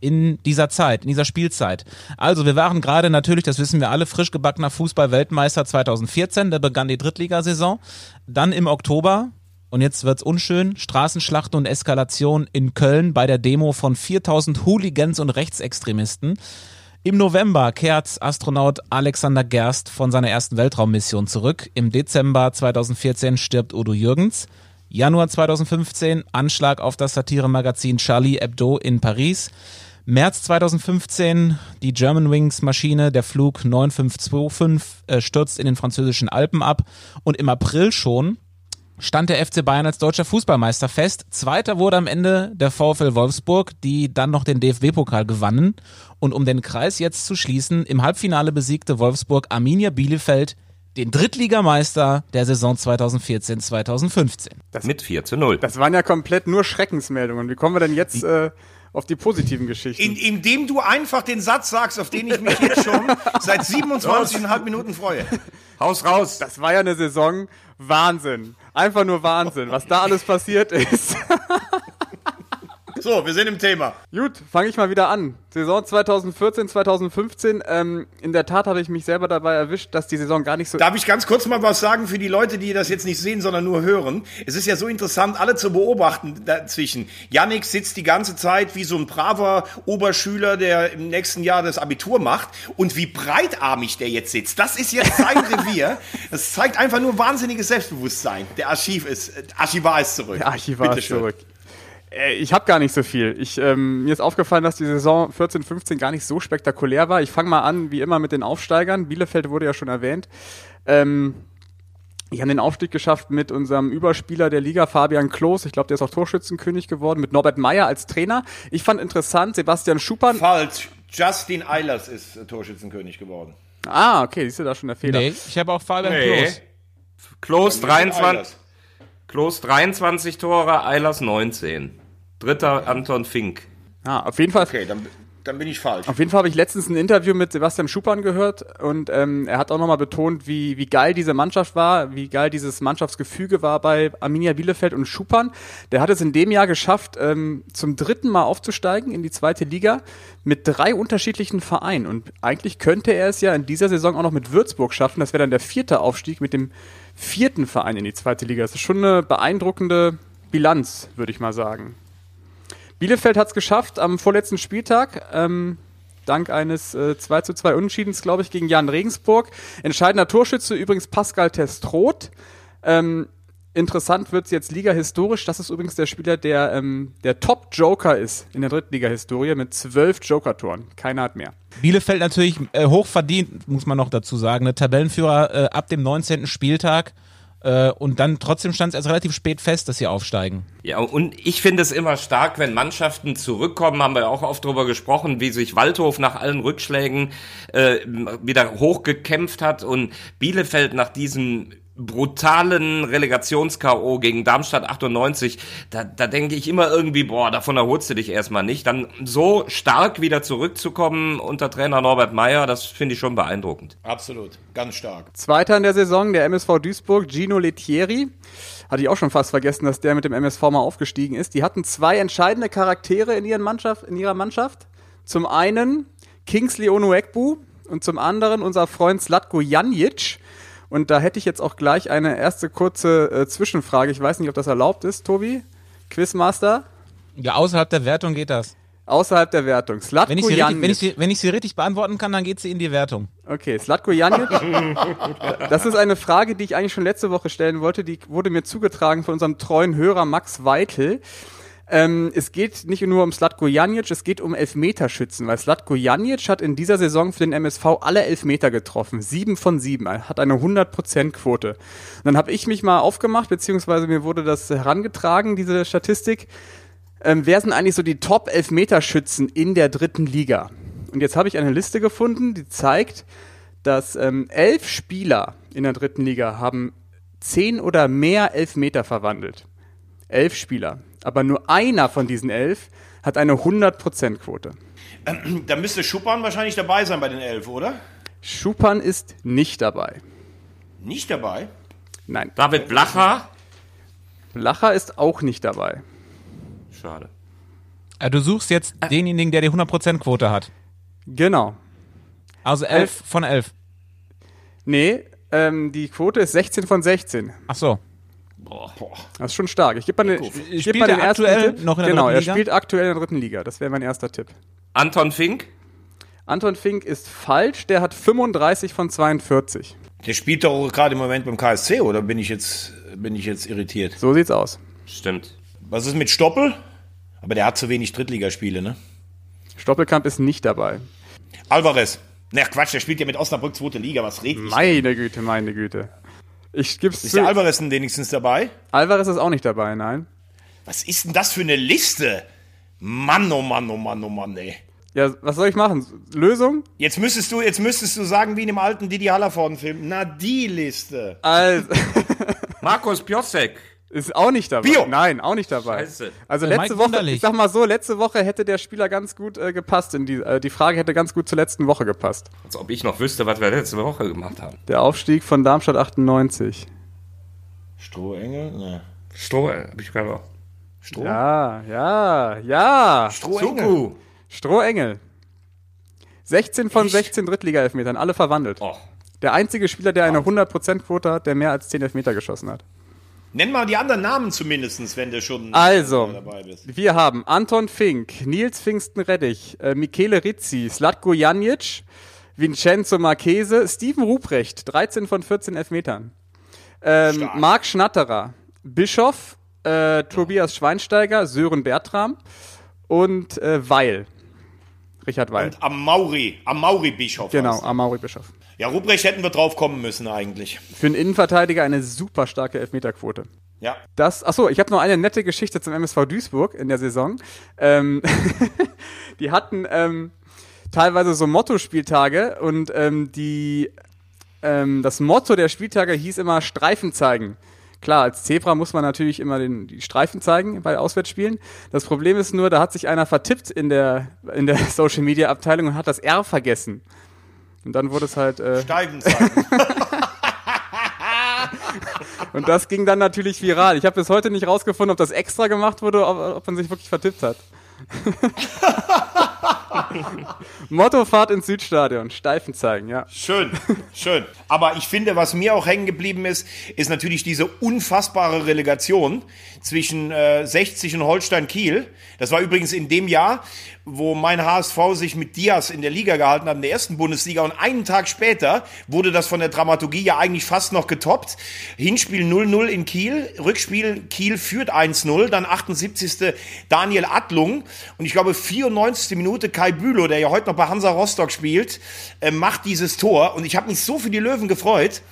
in dieser Zeit, in dieser Spielzeit. Also wir waren gerade natürlich, das wissen wir alle, frisch gebackener Fußball-Weltmeister 2014, da begann die Drittligasaison. Dann im Oktober, und jetzt wird's unschön, Straßenschlachten und Eskalation in Köln bei der Demo von 4000 Hooligans und Rechtsextremisten. Im November kehrt Astronaut Alexander Gerst von seiner ersten Weltraummission zurück. Im Dezember 2014 stirbt Udo Jürgens. Januar 2015 Anschlag auf das Satiremagazin Charlie Hebdo in Paris. März 2015 die Germanwings Maschine, der Flug 9525 äh, stürzt in den französischen Alpen ab und im April schon stand der FC Bayern als deutscher Fußballmeister fest. Zweiter wurde am Ende der VfL Wolfsburg, die dann noch den DFB-Pokal gewannen. Und um den Kreis jetzt zu schließen, im Halbfinale besiegte Wolfsburg Arminia Bielefeld den Drittligameister der Saison 2014-2015. Mit 4 zu 0. Das waren ja komplett nur Schreckensmeldungen. Wie kommen wir denn jetzt äh, auf die positiven Geschichten? In, indem du einfach den Satz sagst, auf den ich mich jetzt schon seit 27,5 Minuten freue. Haus raus. das war ja eine Saison Wahnsinn. Einfach nur Wahnsinn, was da alles passiert ist. [LAUGHS] So, wir sind im Thema. Gut, fange ich mal wieder an. Saison 2014, 2015. Ähm, in der Tat habe ich mich selber dabei erwischt, dass die Saison gar nicht so. Darf ich ganz kurz mal was sagen für die Leute, die das jetzt nicht sehen, sondern nur hören? Es ist ja so interessant, alle zu beobachten dazwischen. Yannick sitzt die ganze Zeit wie so ein braver Oberschüler, der im nächsten Jahr das Abitur macht. Und wie breitarmig der jetzt sitzt, das ist jetzt sein [LAUGHS] Revier. Das zeigt einfach nur wahnsinniges Selbstbewusstsein. Der Archiv ist, äh, Archivar ist zurück. Der Archivar ist zurück. Äh, Ich habe gar nicht so viel. Ich, ähm, mir ist aufgefallen, dass die Saison 14, 15 gar nicht so spektakulär war. Ich fange mal an, wie immer, mit den Aufsteigern. Bielefeld wurde ja schon erwähnt. Ähm, ich habe den Aufstieg geschafft mit unserem Überspieler der Liga, Fabian Klos. Ich glaube, der ist auch Torschützenkönig geworden, mit Norbert Meyer als Trainer. Ich fand interessant, Sebastian Schuppan. Falsch. Justin Eilers ist äh, Torschützenkönig geworden. Ah, okay, siehst du da schon der Fehler. Nee, ich habe auch Fabian Nee. Klos. Klos Justin 23, Eilers. Klos 23 Tore, Eilers 19. Dritter Anton Fink. Ah, auf jeden Fall. Okay, dann, dann bin ich falsch. Auf jeden Fall habe ich letztens ein Interview mit Sebastian Schuppan gehört und ähm, er hat auch nochmal betont, wie, wie geil diese Mannschaft war, wie geil dieses Mannschaftsgefüge war bei Arminia Bielefeld und Schuppan. Der hat es in dem Jahr geschafft, ähm, zum dritten Mal aufzusteigen in die zweite Liga mit drei unterschiedlichen Vereinen und eigentlich könnte er es ja in dieser Saison auch noch mit Würzburg schaffen. Das wäre dann der vierte Aufstieg mit dem vierten Verein in die zweite Liga. Das ist schon eine beeindruckende Bilanz, würde ich mal sagen. Bielefeld hat es geschafft am vorletzten Spieltag. Ähm, dank eines äh, 2 zu 2 Unentschiedens, glaube ich, gegen Jan Regensburg. Entscheidender Torschütze übrigens Pascal Testroth. Ähm, interessant wird es jetzt Liga-historisch. Das ist übrigens der Spieler, der ähm, der Top-Joker ist in der Drittliga-Historie mit zwölf Joker-Toren. Keiner hat mehr. Bielefeld natürlich äh, hochverdient, muss man noch dazu sagen. Ne? Tabellenführer äh, ab dem 19. Spieltag. Äh, und dann trotzdem stand es erst relativ spät fest, dass sie aufsteigen. Ja, und ich finde es immer stark, wenn Mannschaften zurückkommen, haben wir auch oft drüber gesprochen, wie sich Waldhof nach allen Rückschlägen äh, wieder hochgekämpft hat und Bielefeld nach diesem brutalen Relegations-K.O. gegen Darmstadt 98, da, da denke ich immer irgendwie, boah, davon erholst du dich erstmal nicht. Dann so stark wieder zurückzukommen unter Trainer Norbert Meyer, das finde ich schon beeindruckend. Absolut. Ganz stark. Zweiter in der Saison, der MSV Duisburg, Gino Lettieri. Hatte ich auch schon fast vergessen, dass der mit dem MSV mal aufgestiegen ist. Die hatten zwei entscheidende Charaktere in, ihren Mannschaft, in ihrer Mannschaft. Zum einen Kingsley Onuekbu und zum anderen unser Freund Slatko Janjic. Und da hätte ich jetzt auch gleich eine erste kurze äh, Zwischenfrage. Ich weiß nicht, ob das erlaubt ist, Tobi. Quizmaster. Ja, außerhalb der Wertung geht das. Außerhalb der Wertung. Slatko Wenn ich, sie richtig, wenn, ich sie, wenn ich sie richtig beantworten kann, dann geht sie in die Wertung. Okay, Slatko Janic. [LAUGHS] das ist eine Frage, die ich eigentlich schon letzte Woche stellen wollte. Die wurde mir zugetragen von unserem treuen Hörer Max Weitel. Ähm, es geht nicht nur um Slatko Janic, es geht um Elfmeterschützen, weil Slatko Janic hat in dieser Saison für den MSV alle Elfmeter getroffen. Sieben von sieben. Hat eine 100%-Quote. Und dann habe ich mich mal aufgemacht, beziehungsweise mir wurde das herangetragen, diese Statistik. Ähm, wer sind eigentlich so die Top-Elfmeterschützen in der dritten Liga? Und jetzt habe ich eine Liste gefunden, die zeigt, dass ähm, elf Spieler in der dritten Liga haben zehn oder mehr Elfmeter verwandelt. Elf Spieler. Aber nur einer von diesen elf hat eine 100%-Quote. [CLEARS THROAT] Da müsste Schuppan wahrscheinlich dabei sein bei den Elf, oder? Schuppan ist nicht dabei. Nicht dabei. Nein. David Blacher, Blacher ist auch nicht dabei. schade. Äh, du suchst jetzt denjenigen, der die 100%-Quote hat. Genau. Also 11 von 11. Nee, ähm, die Quote ist 16 von 16. Ach so. Das ist schon stark. Ich gebe mal, den- ich geb mal er den ersten aktuell Tipp. noch in der Genau, er spielt aktuell in der dritten Liga. Das wäre mein erster Tipp. Anton Fink, Anton Fink ist falsch, der hat 35 von 42. Der spielt doch gerade im Moment beim KSC, oder bin ich jetzt, bin ich jetzt irritiert? So sieht's aus. stimmt. Was ist mit Stoppel? Aber der hat zu wenig Drittligaspiele, ne? Stoppelkamp ist nicht dabei. Alvarez. Na Quatsch, der spielt ja mit Osnabrück zweite Liga, was redet ich? Meine Güte, meine Güte. Ich gib's Ist zu. der Alvarez denn wenigstens dabei? Alvarez ist auch nicht dabei, nein. Was ist denn das für eine Liste? Mann, oh Mann, oh Mann, oh Mann, ey. Ja, was soll ich machen? Lösung? Jetzt müsstest du, jetzt müsstest du sagen, wie in dem alten Didi Hallervorden-Film. Na, die Liste. Also, Markus Piosek. Ist auch nicht dabei. Bio. Nein, auch nicht dabei. Scheiße. Also Äh, letzte Mike Woche, Wunderlich. ich sag mal so, letzte Woche hätte der Spieler ganz gut äh, gepasst. In die, äh, die Frage hätte ganz gut zur letzten Woche gepasst. Als ob ich noch wüsste, was wir letzte Woche gemacht haben. Der Aufstieg von Darmstadt 98. Strohengel? Ne. Stroh, äh, hab ich gerade auch. Stroh? Ja, ja, ja. Strohengel. Suku. Strohengel. 16 von 16 Drittliga-Elfmetern, alle verwandelt. Oh. Der einzige Spieler, der eine 100%-Quote hat, der mehr als 10 Elfmeter geschossen hat. Nenn mal die anderen Namen zumindest, wenn du schon Also, dabei bist. wir haben Anton Fink, Nils Pfingsten-Reddich, äh, Michele Rizzi, Slatko Janic, Vincenzo Marchese, Steven Ruprecht, 13 von 14 Elfmetern. Ähm. Marc Schnatterer, Bischoff, äh, Tobias Schweinsteiger, Sören Bertram und äh, Weil. Richard Weil. Und am Mauri, am Mauri-Bischof. Genau. Amaury Bischof. Ja, Ruprecht hätten wir drauf kommen müssen eigentlich. Für einen Innenverteidiger eine super starke Elfmeterquote. Ja. Das, achso, ich habe noch eine nette Geschichte zum MSV Duisburg in der Saison. Ähm, [LAUGHS] die hatten ähm, teilweise so Motto-Spieltage und ähm, die, ähm, das Motto der Spieltage hieß immer Streifen zeigen. Klar, als Zebra muss man natürlich immer den, die Streifen zeigen bei Auswärtsspielen. Das Problem ist nur, da hat sich einer vertippt in der, in der [LAUGHS] Social Media Abteilung und hat das R vergessen. Und dann wurde es halt. Äh, Steibenzeichen. [LAUGHS] Und das ging dann natürlich viral. Ich habe bis heute nicht rausgefunden, ob das extra gemacht wurde, ob, ob man sich wirklich vertippt hat. [LAUGHS] Mottofahrt ins Südstadion, Steifen zeigen, ja. Schön, schön. Aber ich finde, was mir auch hängen geblieben ist, ist natürlich diese unfassbare Relegation zwischen äh, 60 und Holstein Kiel. Das war übrigens in dem Jahr, wo mein HSV sich mit Diaz in der Liga gehalten hat, in der ersten Bundesliga. Und einen Tag später wurde das von der Dramaturgie ja eigentlich fast noch getoppt. Hinspiel 0-0 in Kiel, Rückspiel Kiel führt 1-0, dann 78. Daniel Adlung und ich glaube 94. Minute Kai Bülow, der ja heute noch bei Hansa Rostock spielt, äh, macht dieses Tor. Und ich habe mich so für die Löwen gefreut.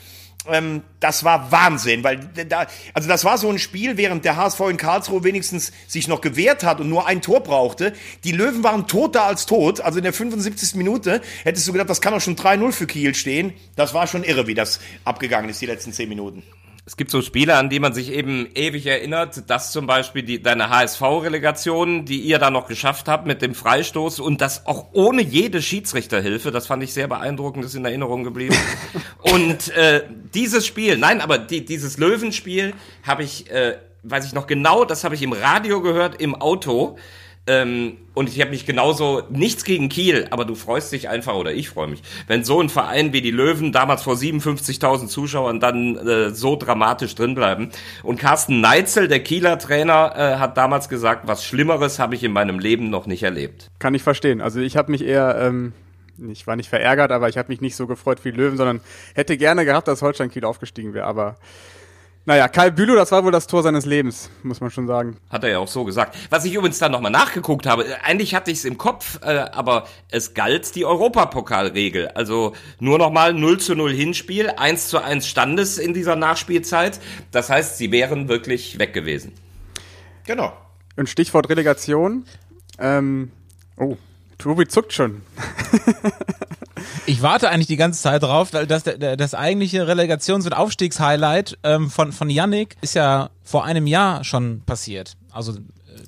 Ähm, das war Wahnsinn, weil da, also das war so ein Spiel, während der HSV in Karlsruhe wenigstens sich noch gewehrt hat und nur ein Tor brauchte. Die Löwen waren toter als tot. Also in der 75. Minute hättest du gedacht, das kann doch schon 3-0 für Kiel stehen. Das war schon irre, wie das abgegangen ist, die letzten 10 Minuten. Es gibt so Spiele, an die man sich eben ewig erinnert. Das zum Beispiel die, deine HSV-Relegation, die ihr da noch geschafft habt mit dem Freistoß und das auch ohne jede Schiedsrichterhilfe. Das fand ich sehr beeindruckend, ist in Erinnerung geblieben. [LAUGHS] und äh, dieses Spiel, nein, aber die, dieses Löwenspiel habe ich, äh, weiß ich noch genau, das habe ich im Radio gehört, im Auto. Ähm, und ich habe mich genauso nichts gegen Kiel, aber du freust dich einfach oder ich freue mich, wenn so ein Verein wie die Löwen damals vor 57.000 Zuschauern dann äh, so dramatisch drinbleiben. Und Carsten Neitzel, der Kieler Trainer, äh, hat damals gesagt, was Schlimmeres habe ich in meinem Leben noch nicht erlebt. Kann ich verstehen. Also ich habe mich eher, ähm, ich war nicht verärgert, aber ich habe mich nicht so gefreut wie Löwen, sondern hätte gerne gehabt, dass Holstein Kiel aufgestiegen wäre. Aber naja, Kai Bülow, das war wohl das Tor seines Lebens, muss man schon sagen. Hat er ja auch so gesagt. Was ich übrigens dann nochmal nachgeguckt habe, äh, eigentlich hatte ich es im Kopf, äh, aber es galt die Europapokalregel. Also nur nochmal 0 zu 0 Hinspiel, 1 zu 1 Standes in dieser Nachspielzeit. Das heißt, sie wären wirklich weg gewesen. Genau. Und Stichwort Relegation. Ähm, oh, Tobi zuckt schon. [LAUGHS] Ich warte eigentlich die ganze Zeit drauf, weil das, das, eigentliche Relegations- und Aufstiegshighlight ähm, von, von Yannick ist ja vor einem Jahr schon passiert. Also äh,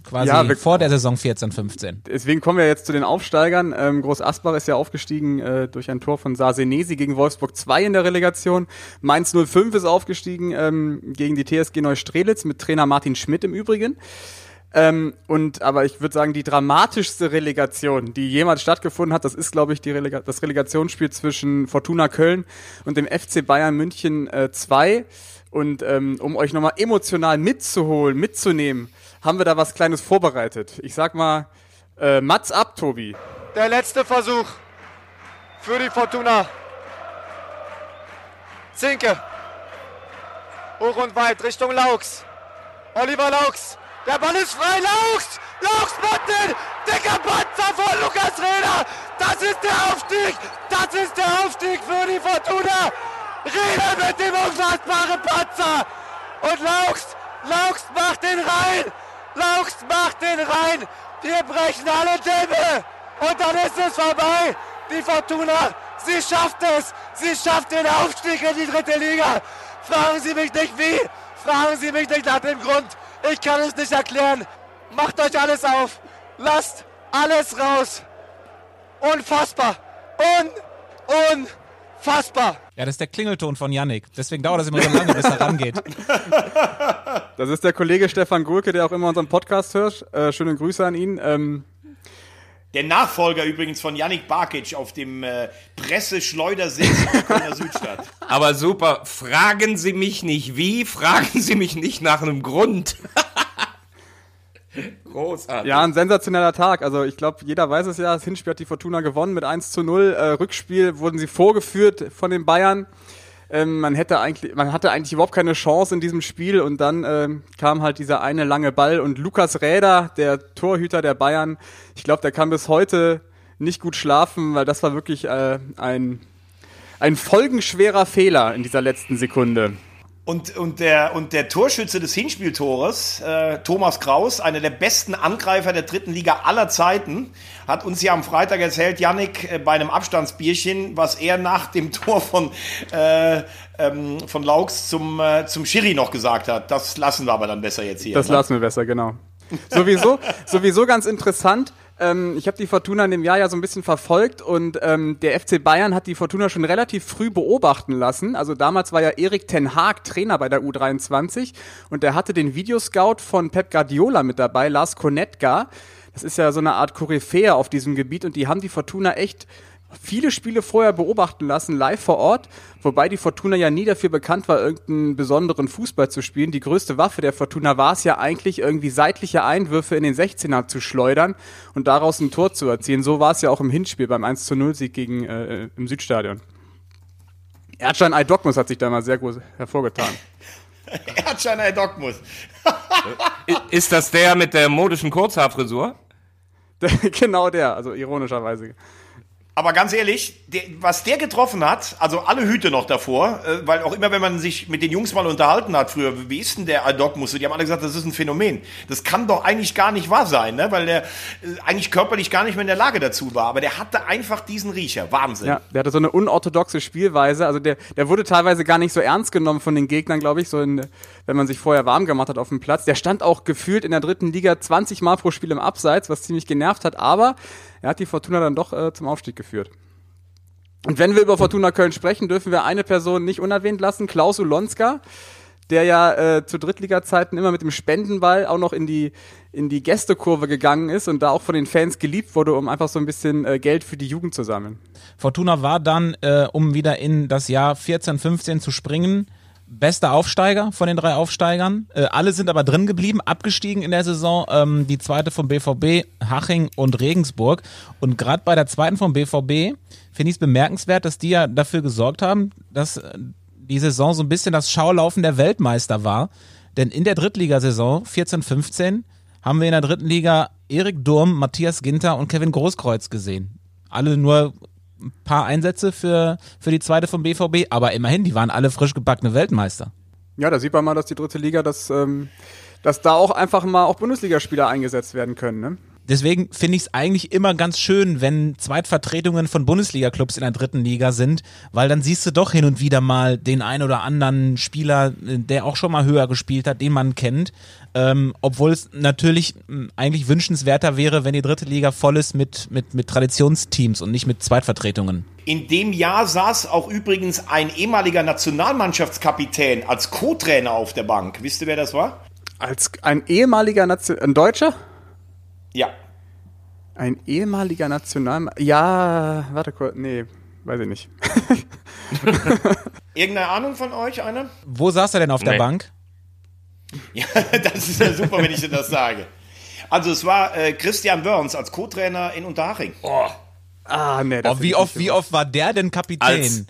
quasi Ja, wir- vor der Saison 14, 15. Deswegen kommen wir jetzt zu den Aufsteigern. Ähm, Groß Asbach ist ja aufgestiegen äh, durch ein Tor von Sarsenesi gegen Wolfsburg 2 in der Relegation. Mainz 05 ist aufgestiegen ähm, gegen die TSG Neustrelitz mit Trainer Martin Schmidt im Übrigen. Ähm, und aber ich würde sagen, die dramatischste Relegation, die jemals stattgefunden hat, das ist, glaube ich, die Relega das Relegationsspiel zwischen Fortuna Köln und dem FC Bayern München äh, 2. Und ähm, um euch nochmal emotional mitzuholen, mitzunehmen, haben wir da was Kleines vorbereitet. Ich sag mal, äh, Mats ab, Tobi. Der letzte Versuch für die Fortuna. Zinke. Hoch und weit Richtung Laux. Oliver Laux. Der Ball ist frei. Laux macht den! Dicker Patzer von Lukas Reda! Das ist der Aufstieg! Das ist der Aufstieg für die Fortuna! Reda mit dem unfassbaren Patzer! Und Laux! Laux macht den rein! Laux macht den rein! Wir brechen alle Dämme! Und dann ist es vorbei. Die Fortuna, sie schafft es. Sie schafft den Aufstieg in die dritte Liga. Fragen Sie mich nicht wie. Fragen Sie mich nicht nach dem Grund. Ich kann es nicht erklären. Macht euch alles auf. Lasst alles raus. Unfassbar. Un, unfassbar. Ja, das ist der Klingelton von Yannick. Deswegen dauert das immer so lange, bis er rangeht. [LAUGHS] Das ist der Kollege Stefan Gurke, der auch immer unseren Podcast hört. Äh, schöne Grüße an ihn. Ähm, Der Nachfolger übrigens von Yannick Barkic auf dem äh, Presseschleudersitz in der Kölner [LAUGHS] Südstadt. Aber super, fragen Sie mich nicht wie, fragen Sie mich nicht nach einem Grund. [LAUGHS] Großartig. ja, ein sensationeller Tag. Also ich glaube, jeder weiß es ja. Das Hinspiel hat die Fortuna gewonnen mit 1 zu 0. Äh, Rückspiel wurden sie vorgeführt von den Bayern. Ähm, man hätte eigentlich, man hatte eigentlich überhaupt keine Chance in diesem Spiel und dann ähm, kam halt dieser eine lange Ball und Lukas Räder, der Torhüter der Bayern, ich glaube, der kann bis heute nicht gut schlafen, weil das war wirklich äh, ein ein folgenschwerer Fehler in dieser letzten Sekunde. Und, und, der, und der Torschütze des Hinspieltores, äh, Thomas Kraus, einer der besten Angreifer der dritten Liga aller Zeiten, hat uns ja am Freitag erzählt, Yannick, äh, bei einem Abstandsbierchen, was er nach dem [LAUGHS] Tor von, äh, ähm, von Laux zum, äh, zum Schiri noch gesagt hat. Das lassen wir aber dann besser jetzt hier. Das ne? lassen wir besser, genau. Sowieso, sowieso ganz interessant. Ähm, ich habe die Fortuna in dem Jahr ja so ein bisschen verfolgt und ähm, der FC Bayern hat die Fortuna schon relativ früh beobachten lassen. Also damals war ja Erik Ten Haag Trainer bei der U23 und der hatte den Videoscout von Pep Guardiola mit dabei, Lars Konetka. Das ist ja so eine Art Koryphäe auf diesem Gebiet und die haben die Fortuna echt viele Spiele vorher beobachten lassen, live vor Ort, wobei die Fortuna ja nie dafür bekannt war, irgendeinen besonderen Fußball zu spielen. Die größte Waffe der Fortuna war es ja eigentlich, irgendwie seitliche Einwürfe in den 16er zu schleudern und daraus ein Tor zu erzielen. So war es ja auch im Hinspiel beim 1 zu 0 Sieg gegen, äh, im Südstadion. Erdschein Eidogmus hat sich da mal sehr gut hervorgetan. Erdscheiner Dogmus. I- Ist das der mit der modischen Kurzhaarfrisur? [LAUGHS] genau der, also ironischerweise. Aber ganz ehrlich, der, was der getroffen hat, also alle Hüte noch davor, äh, weil auch immer, wenn man sich mit den Jungs mal unterhalten hat früher, wie ist denn der Adogmus? Die haben alle gesagt, das ist ein Phänomen. Das kann doch eigentlich gar nicht wahr sein, ne? weil der äh, eigentlich körperlich gar nicht mehr in der Lage dazu war. Aber der hatte einfach diesen Riecher. Wahnsinn. Ja, der hatte so eine unorthodoxe Spielweise. Also der, der wurde teilweise gar nicht so ernst genommen von den Gegnern, glaube ich, so in, wenn man sich vorher warm gemacht hat auf dem Platz. Der stand auch gefühlt in der dritten Liga 20 Mal pro Spiel im Abseits, was ziemlich genervt hat, aber er hat die Fortuna dann doch äh, zum Aufstieg geführt. Und wenn wir über Fortuna Köln sprechen, dürfen wir eine Person nicht unerwähnt lassen, Klaus Ulonska, der ja äh, zu Drittliga-Zeiten immer mit dem Spendenball auch noch in die, in die Gästekurve gegangen ist und da auch von den Fans geliebt wurde, um einfach so ein bisschen äh, Geld für die Jugend zu sammeln. Fortuna war dann, äh, um wieder in das Jahr 14, 15 zu springen, bester Aufsteiger von den drei Aufsteigern. Äh, alle sind aber drin geblieben, abgestiegen in der Saison. Ähm, die zweite vom BVB, Haching und Regensburg. Und gerade bei der zweiten vom BVB finde ich es bemerkenswert, dass die ja dafür gesorgt haben, dass äh, die Saison so ein bisschen das Schaulaufen der Weltmeister war. Denn in der Drittligasaison 14, 15 haben wir in der dritten Liga Erik Durm, Matthias Ginter und Kevin Großkreuz gesehen. Alle nur ein paar Einsätze für, für die zweite vom BVB, aber immerhin, die waren alle frisch gebackene Weltmeister. Ja, da sieht man mal, dass die dritte Liga, dass, ähm, dass da auch einfach mal auch Bundesligaspieler eingesetzt werden können. Ne? Deswegen finde ich es eigentlich immer ganz schön, wenn Zweitvertretungen von Bundesliga-Clubs in der dritten Liga sind, weil dann siehst du doch hin und wieder mal den ein oder anderen Spieler, äh, der auch schon mal höher gespielt hat, den man kennt. Ähm, obwohl es natürlich mh, eigentlich wünschenswerter wäre, wenn die dritte Liga voll ist mit, mit, mit Traditionsteams und nicht mit Zweitvertretungen. In dem Jahr saß auch übrigens ein ehemaliger Nationalmannschaftskapitän als Co-Trainer auf der Bank. Wisst ihr, wer das war? Als ein ehemaliger Nation ein Deutscher? Ja. Ein ehemaliger National... Ja, warte kurz, nee, weiß ich nicht. [LAUGHS] Irgendeine Ahnung von euch, einer? Wo saß er denn auf der Nee. Bank? [LAUGHS] Ja, das ist ja super, wenn ich dir das sage. Also es war äh, Christian Wörns als Co-Trainer in Unterhaching. Oh, Ah, nee, das Oh, wie ist oft, wie oft war der denn Kapitän? Als-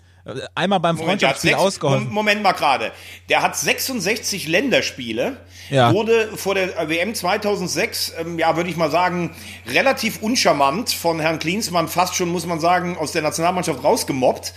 Einmal beim Moment, Freundschaftsspiel sechs- ausgeholfen. Mom- Moment mal gerade. Der hat 66 Länderspiele, Ja. wurde vor der WM 2006, ähm, ja, würde ich mal sagen, relativ uncharmant von Herrn Klinsmann fast schon, muss man sagen, aus der Nationalmannschaft rausgemobbt.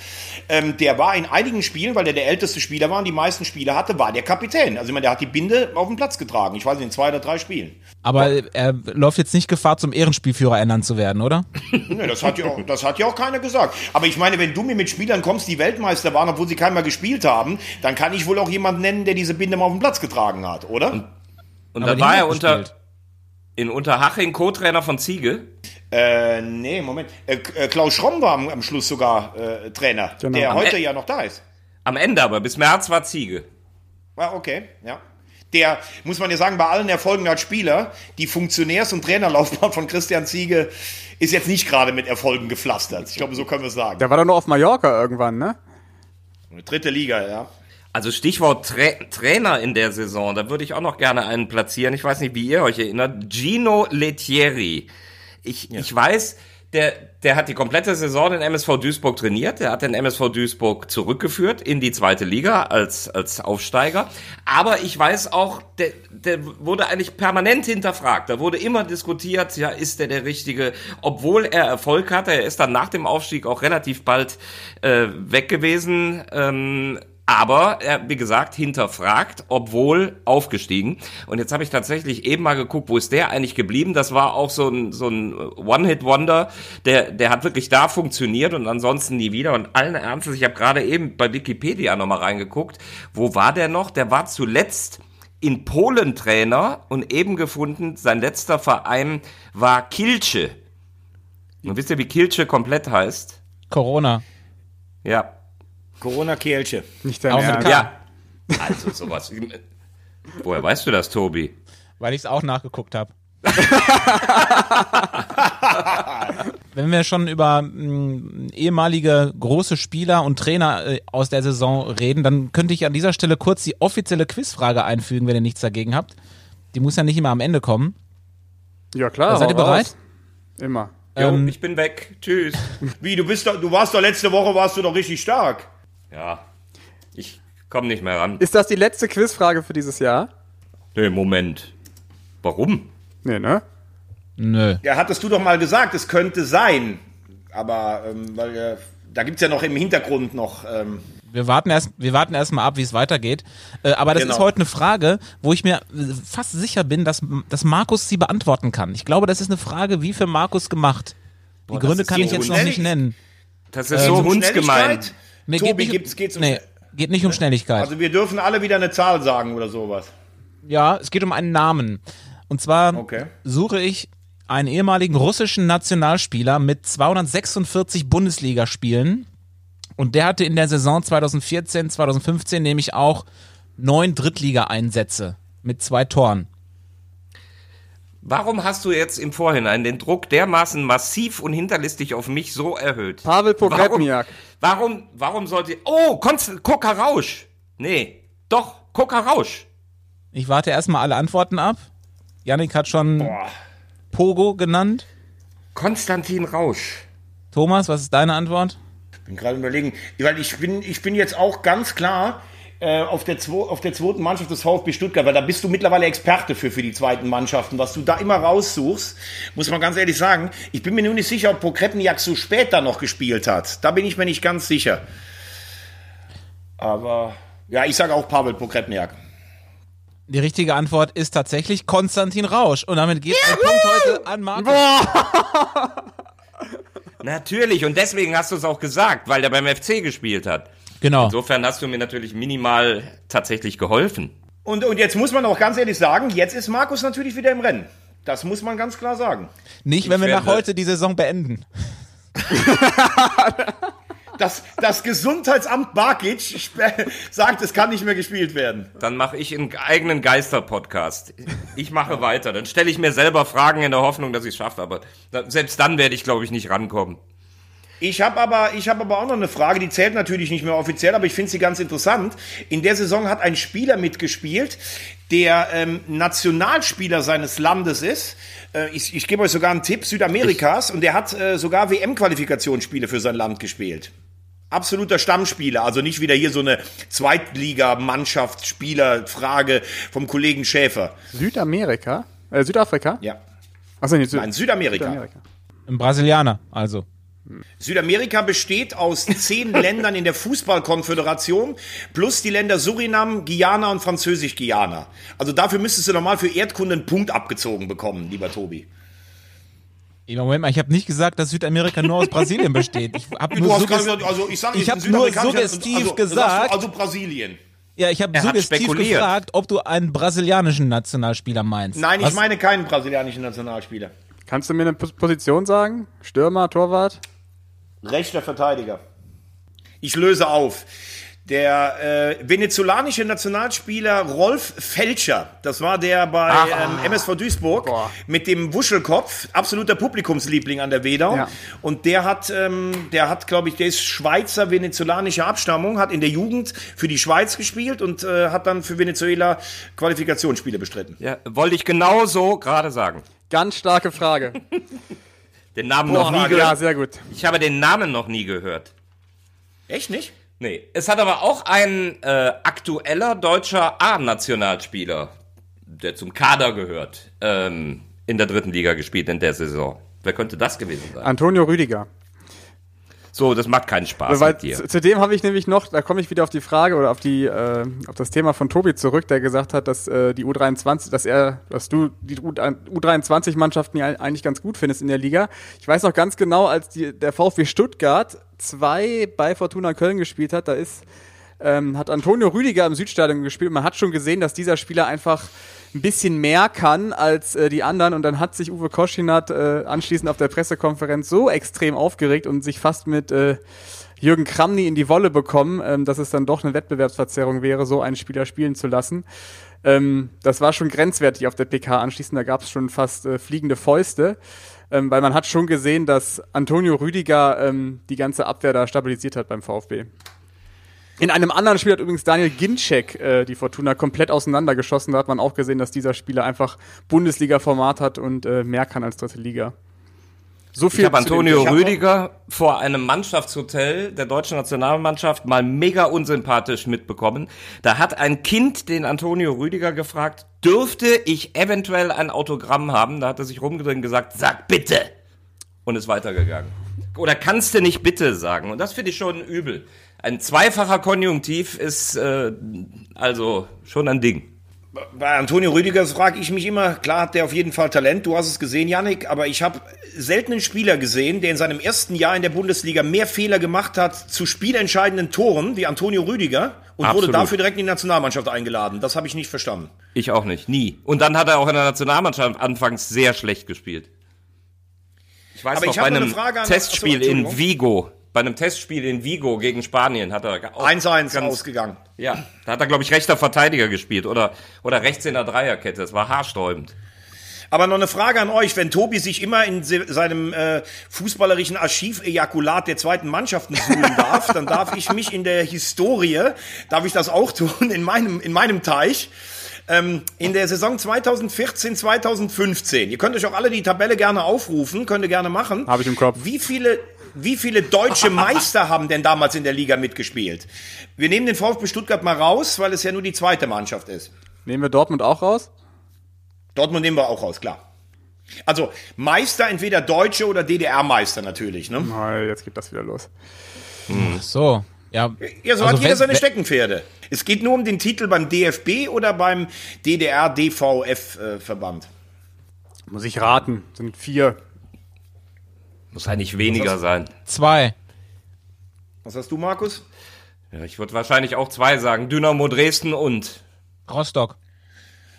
Ähm, der war in einigen Spielen, weil der der älteste Spieler war und die meisten Spiele hatte, war der Kapitän. Also ich meine, der hat die Binde auf den Platz getragen. Ich weiß nicht, in zwei oder drei Spielen. Aber er läuft jetzt nicht Gefahr, zum Ehrenspielführer ernannt zu werden, oder? [LAUGHS] Nee, das hat ja auch, das hat ja auch keiner gesagt. Aber ich meine, wenn du mir mit Spielern kommst, die Weltmeister waren, obwohl sie keinmal gespielt haben, dann kann ich wohl auch jemanden nennen, der diese Binde mal auf den Platz getragen hat, oder? Und Aber dann die war er unter, gespielt. in Unterhaching Co-Trainer von Ziege. Äh, nee, Moment. Äh, äh, Klaus Schromm war am, am Schluss sogar äh, Trainer, Genau. der Am heute E- ja noch da ist. Am Ende aber, bis März war Ziege. Ah, okay, ja. Der, muss man ja sagen, bei allen Erfolgen als Spieler, die Funktionärs- und Trainerlaufbahn von Christian Ziege ist jetzt nicht gerade mit Erfolgen gepflastert. Ich glaube, so können wir es sagen. Der war doch noch auf Mallorca irgendwann, ne? Dritte Liga, ja. Also Stichwort Tra Trainer in der Saison, da würde ich auch noch gerne einen platzieren. Ich weiß nicht, wie ihr euch erinnert. Gino Lettieri. Ich, ich weiß, der, der hat die komplette Saison den MSV Duisburg trainiert. Der hat den MSV Duisburg zurückgeführt in die zweite Liga als, als Aufsteiger. Aber ich weiß auch, der, der wurde eigentlich permanent hinterfragt. Da wurde immer diskutiert, ja, ist der der Richtige? Obwohl er Erfolg hatte. Er ist dann nach dem Aufstieg auch relativ bald äh, weg gewesen. Ähm, aber er, wie gesagt, hinterfragt, obwohl aufgestiegen. Und jetzt habe ich tatsächlich eben mal geguckt, wo ist der eigentlich geblieben? Das war auch so ein, so ein One-Hit-Wonder. Der, der hat wirklich da funktioniert und ansonsten nie wieder. Und allen Ernstes, ich habe gerade eben bei Wikipedia nochmal reingeguckt. Wo war der noch? Der war zuletzt in Polen Trainer und eben gefunden, sein letzter Verein war Kilce. Und wisst ihr, wie Kilce komplett heißt? Corona. Ja, Corona-Kehlche. Nicht dein Ernst. Ja. [LAUGHS] Also sowas. Woher weißt du das, Tobi? Weil ich es auch nachgeguckt habe. [LAUGHS] Wenn wir schon über mh, ehemalige große Spieler und Trainer äh, aus der Saison reden, dann könnte ich an dieser Stelle kurz die offizielle Quizfrage einfügen, wenn ihr nichts dagegen habt. Die muss ja nicht immer am Ende kommen. Ja, klar. Seid ihr hau raus. bereit? Immer. Jo, Ähm, ich bin weg. Tschüss. Wie, du bist doch, du warst doch letzte Woche, warst du doch richtig stark. Ja. Ich komme nicht mehr ran. Ist das die letzte Quizfrage für dieses Jahr? Nee, Moment. Warum? Nee, ne? Nö. Ja, hattest du doch mal gesagt, es könnte sein. Aber, ähm, weil, äh, da gibt's ja noch im Hintergrund noch, ähm, Wir warten erst, wir warten erst mal ab, wie es weitergeht. Äh, aber das Genau. ist heute eine Frage, wo ich mir äh, fast sicher bin, dass, dass Markus sie beantworten kann. Ich glaube, das ist eine Frage, wie für Markus gemacht. Die Gründe kann so ich jetzt noch nicht nennen. Das ist so um Nee, Tobi, geht nicht, geht's um, nee, geht nicht um Schnelligkeit. Also wir dürfen alle wieder eine Zahl sagen oder sowas. Ja, es geht um einen Namen. Und zwar Okay. suche ich einen ehemaligen russischen Nationalspieler mit 246 Bundesligaspielen. Und der hatte in der Saison 2014, 2015 nämlich auch neun Drittliga-Einsätze mit zwei Toren. Warum hast du jetzt im Vorhinein den Druck dermaßen massiv und hinterlistig auf mich so erhöht? Pavel Warum, Pogrebniak. warum, warum sollte... Oh, Konst Koka Rausch. Nee, doch, Koka Rausch. Ich warte erstmal alle Antworten ab. Yannick hat schon Pogo genannt. Konstantin Rausch. Thomas, was ist deine Antwort? Bin gerade überlegen, weil ich bin, ich bin jetzt auch ganz klar äh, auf, der auf der zweiten Mannschaft des VfB Stuttgart, weil da bist du mittlerweile Experte für, für die zweiten Mannschaften. Was du da immer raussuchst, muss man ganz ehrlich sagen, ich bin mir nur nicht sicher, ob Pokrepniak so spät da noch gespielt hat. Da bin ich mir nicht ganz sicher. Aber ja, ich sage auch Pavel Pokrepniak. Die richtige Antwort ist tatsächlich Konstantin Rausch. Und damit geht ein Punkt heute an Markus. [LAUGHS] Natürlich, und deswegen hast du es auch gesagt, weil der beim FC gespielt hat. Genau. Insofern hast du mir natürlich minimal tatsächlich geholfen. Und, und jetzt muss man auch ganz ehrlich sagen, jetzt ist Markus natürlich wieder im Rennen. Das muss man ganz klar sagen. Nicht, wenn Ich wir nach heute die Saison beenden. [LAUGHS] Das, das Gesundheitsamt Barkic [LAUGHS] sagt, es kann nicht mehr gespielt werden. Dann mache ich einen eigenen Geister-Podcast. Ich mache weiter. Dann stelle ich mir selber Fragen in der Hoffnung, dass ich es schaffe. Aber selbst dann werde ich, glaube ich, nicht rankommen. Ich habe aber, ich habe aber auch noch eine Frage, die zählt natürlich nicht mehr offiziell, aber ich finde sie ganz interessant. In der Saison hat ein Spieler mitgespielt, der ähm, Nationalspieler seines Landes ist. Äh, ich ich gebe euch sogar einen Tipp, Südamerikas, und der hat äh, sogar WM-Qualifikationsspiele für sein Land gespielt. absoluter Stammspieler. Also nicht wieder hier so eine Zweitliga-Mannschaftsspieler-Frage vom Kollegen Schäfer. Südamerika? Äh, Südafrika? Ja. Achso, nicht Süd Nein, Südamerika. Südamerika. Ein Brasilianer, also. Südamerika besteht aus zehn [LAUGHS] Ländern in der Fußballkonföderation plus die Länder Surinam, Guyana und Französisch-Guyana. Also dafür müsstest du normal für Erdkunde einen Punkt abgezogen bekommen, lieber Tobi. Moment mal, ich habe nicht gesagt, dass Südamerika nur aus Brasilien besteht. Ich habe Du nur, gesagt, also ich sage ich hab nur suggestiv also, gesagt- Also Brasilien. ja, ich habe suggestiv gefragt, ob du einen brasilianischen Nationalspieler meinst. Nein, Was? ich meine keinen brasilianischen Nationalspieler. Kannst du mir eine Pos- Position sagen? Stürmer, Torwart? Rechter Verteidiger. Ich löse auf. Der äh, venezolanische Nationalspieler Rolf Felscher, das war der bei ähm, MSV Duisburg Boah. mit dem Wuschelkopf, absoluter Publikumsliebling an der Wedau. Ja. Und der hat, ähm, der hat, glaube ich, der ist Schweizer venezolanischer Abstammung, hat in der Jugend für die Schweiz gespielt und äh, hat dann für Venezuela Qualifikationsspiele bestritten. Ja, wollte ich genau so gerade sagen. Ganz starke Frage. [LAUGHS] Den Namen noch nie ja, gehört. sehr gut. Ich habe den Namen noch nie gehört. Echt nicht? Nee. Es hat aber auch ein äh, aktueller deutscher A-Nationalspieler, der zum Kader gehört, ähm, in der dritten Liga gespielt in der Saison. Wer könnte das gewesen sein? Antonio Rüdiger. So, das macht keinen Spaß Weil mit dir. zu, zu dem habe ich nämlich noch, da komme ich wieder auf die Frage oder auf die äh, auf das Thema von Tobi zurück, der gesagt hat, dass äh, die U23, dass er, dass du die U23-Mannschaften ja eigentlich ganz gut findest in der Liga. Ich weiß noch ganz genau, als die, der VfB Stuttgart zwei bei Fortuna Köln gespielt hat, da ist ähm, hat Antonio Rüdiger im Südstadion gespielt. Man hat schon gesehen, dass dieser Spieler einfach ein bisschen mehr kann als äh, die anderen. Und dann hat sich Uwe Koschinat äh, anschließend auf der Pressekonferenz so extrem aufgeregt und sich fast mit äh, Jürgen Kramny in die Wolle bekommen, ähm, dass es dann doch eine Wettbewerbsverzerrung wäre, so einen Spieler spielen zu lassen. Ähm, das war schon grenzwertig auf der PK anschließend. Da gab es schon fast äh, fliegende Fäuste. Ähm, weil man hat schon gesehen, dass Antonio Rüdiger ähm, die ganze Abwehr da stabilisiert hat beim VfB. In einem anderen Spiel hat übrigens Daniel Ginczek äh, die Fortuna komplett auseinandergeschossen. Da hat man auch gesehen, dass dieser Spieler einfach Bundesliga-Format hat und äh, mehr kann als dritte Liga. So viel Ich habe Antonio hab- Rüdiger vor einem Mannschaftshotel der deutschen Nationalmannschaft mal mega unsympathisch mitbekommen. Da hat ein Kind den Antonio Rüdiger gefragt, dürfte ich eventuell ein Autogramm haben? Da hat er sich rumgedreht und gesagt, sag bitte. Und ist weitergegangen. Oder kannst du nicht bitte sagen? Und das finde ich schon übel. Ein zweifacher Konjunktiv ist äh, also schon ein Ding. Bei Antonio Rüdigers frage ich mich immer, klar hat der auf jeden Fall Talent, du hast es gesehen, Yannick, aber ich habe selten einen Spieler gesehen, der in seinem ersten Jahr in der Bundesliga mehr Fehler gemacht hat zu spielentscheidenden Toren wie Antonio Rüdiger und Absolut. wurde dafür direkt in die Nationalmannschaft eingeladen. Das habe ich nicht verstanden. Ich auch nicht, nie. Und dann hat er auch in der Nationalmannschaft anfangs sehr schlecht gespielt. Ich weiß Aber noch, ich bei einem eine Frage an- Testspiel Achso, in. Vigo, bei einem Testspiel in Vigo gegen Spanien hat er auch 1-1 ganz- ausgegangen. Ja, da hat er glaube ich rechter Verteidiger gespielt oder oder rechts in der Dreierkette. Das war haarsträubend. Aber noch eine Frage an euch, wenn Tobi sich immer in se seinem äh, fußballerischen Archivejakulat der zweiten Mannschaften suhlen [LAUGHS] darf, dann darf ich mich in der Historie, darf ich das auch tun, in meinem, in meinem Teich. Ähm, in der Saison 2014, 2015, ihr könnt euch auch alle die Tabelle gerne aufrufen, könnt ihr gerne machen. Hab ich im Kopf. Wie viele, wie viele deutsche [LAUGHS] Meister haben denn damals in der Liga mitgespielt? Wir nehmen den VfB Stuttgart mal raus, weil es ja nur die zweite Mannschaft ist. Nehmen wir Dortmund auch raus? Dortmund nehmen wir auch raus, klar. Also Meister entweder Deutsche oder DDR-Meister natürlich. Ne? Oh, jetzt geht das wieder los. So, ja. Ja, so Also hat jeder wenn- seine wenn- Steckenpferde. Es geht nur um den Titel beim DFB oder beim DDR-DVF-Verband. Muss ich raten. Sind vier. Muss eigentlich weniger sein. Zwei. Was hast du, Markus? Ja, ich würde wahrscheinlich auch zwei sagen. Dynamo Dresden und Rostock.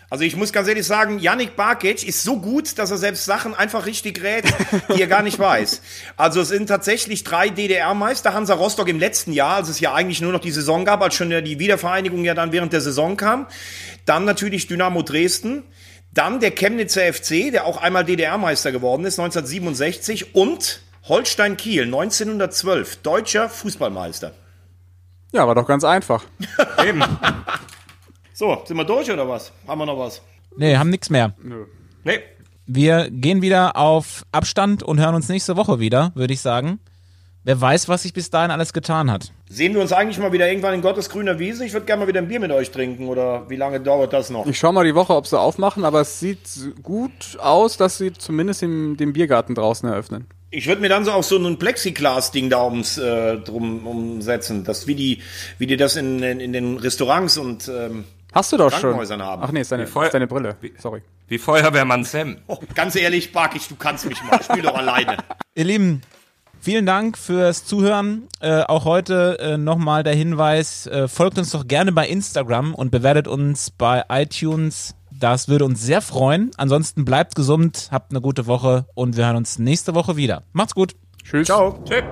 Also ich muss ganz ehrlich sagen, Yannick Barkic ist so gut, dass er selbst Sachen einfach richtig rät, die er gar nicht weiß. Also es sind tatsächlich drei DDR-Meister. Hansa Rostock im letzten Jahr, als es ja eigentlich nur noch die Saison gab, als schon ja die Wiedervereinigung ja dann während der Saison kam. Dann natürlich Dynamo Dresden. Dann der Chemnitzer FC, der auch einmal DDR-Meister geworden ist, 1967. Und Holstein Kiel, 1912, deutscher Fußballmeister. Ja, war doch ganz einfach. [LAUGHS] So, sind wir durch oder was? Haben wir noch was? Nee, haben nichts mehr. nee, Wir gehen wieder auf Abstand und hören uns nächste Woche wieder, würde ich sagen. Wer weiß, was sich bis dahin alles getan hat. Sehen wir uns eigentlich mal wieder irgendwann in Gottes grüner Wiese? Ich würde gerne mal wieder ein Bier mit euch trinken oder wie lange dauert das noch? Ich schau mal die Woche, ob sie aufmachen, aber es sieht gut aus, dass sie zumindest im, den Biergarten draußen eröffnen. Ich würde mir dann so auch so ein Plexiglas-Ding da ums äh, drum umsetzen, das wie die, wie die das in, in, in den Restaurants und ähm, Hast du doch schon. Krankenhäusern haben. Ach nee, ist deine, ist deine Brille. wie- Sorry. Wie Feuerwehrmann Sam. oh, ganz ehrlich, Barkig, du kannst mich mal. Spiel doch alleine. Ihr Lieben, vielen Dank fürs Zuhören. Äh, auch heute äh, nochmal der Hinweis, äh, folgt uns doch gerne bei Instagram und bewertet uns bei iTunes. Das würde uns sehr freuen. Ansonsten bleibt gesund, habt eine gute Woche und wir hören uns nächste Woche wieder. Macht's gut. Tschüss. Ciao. Tschüss.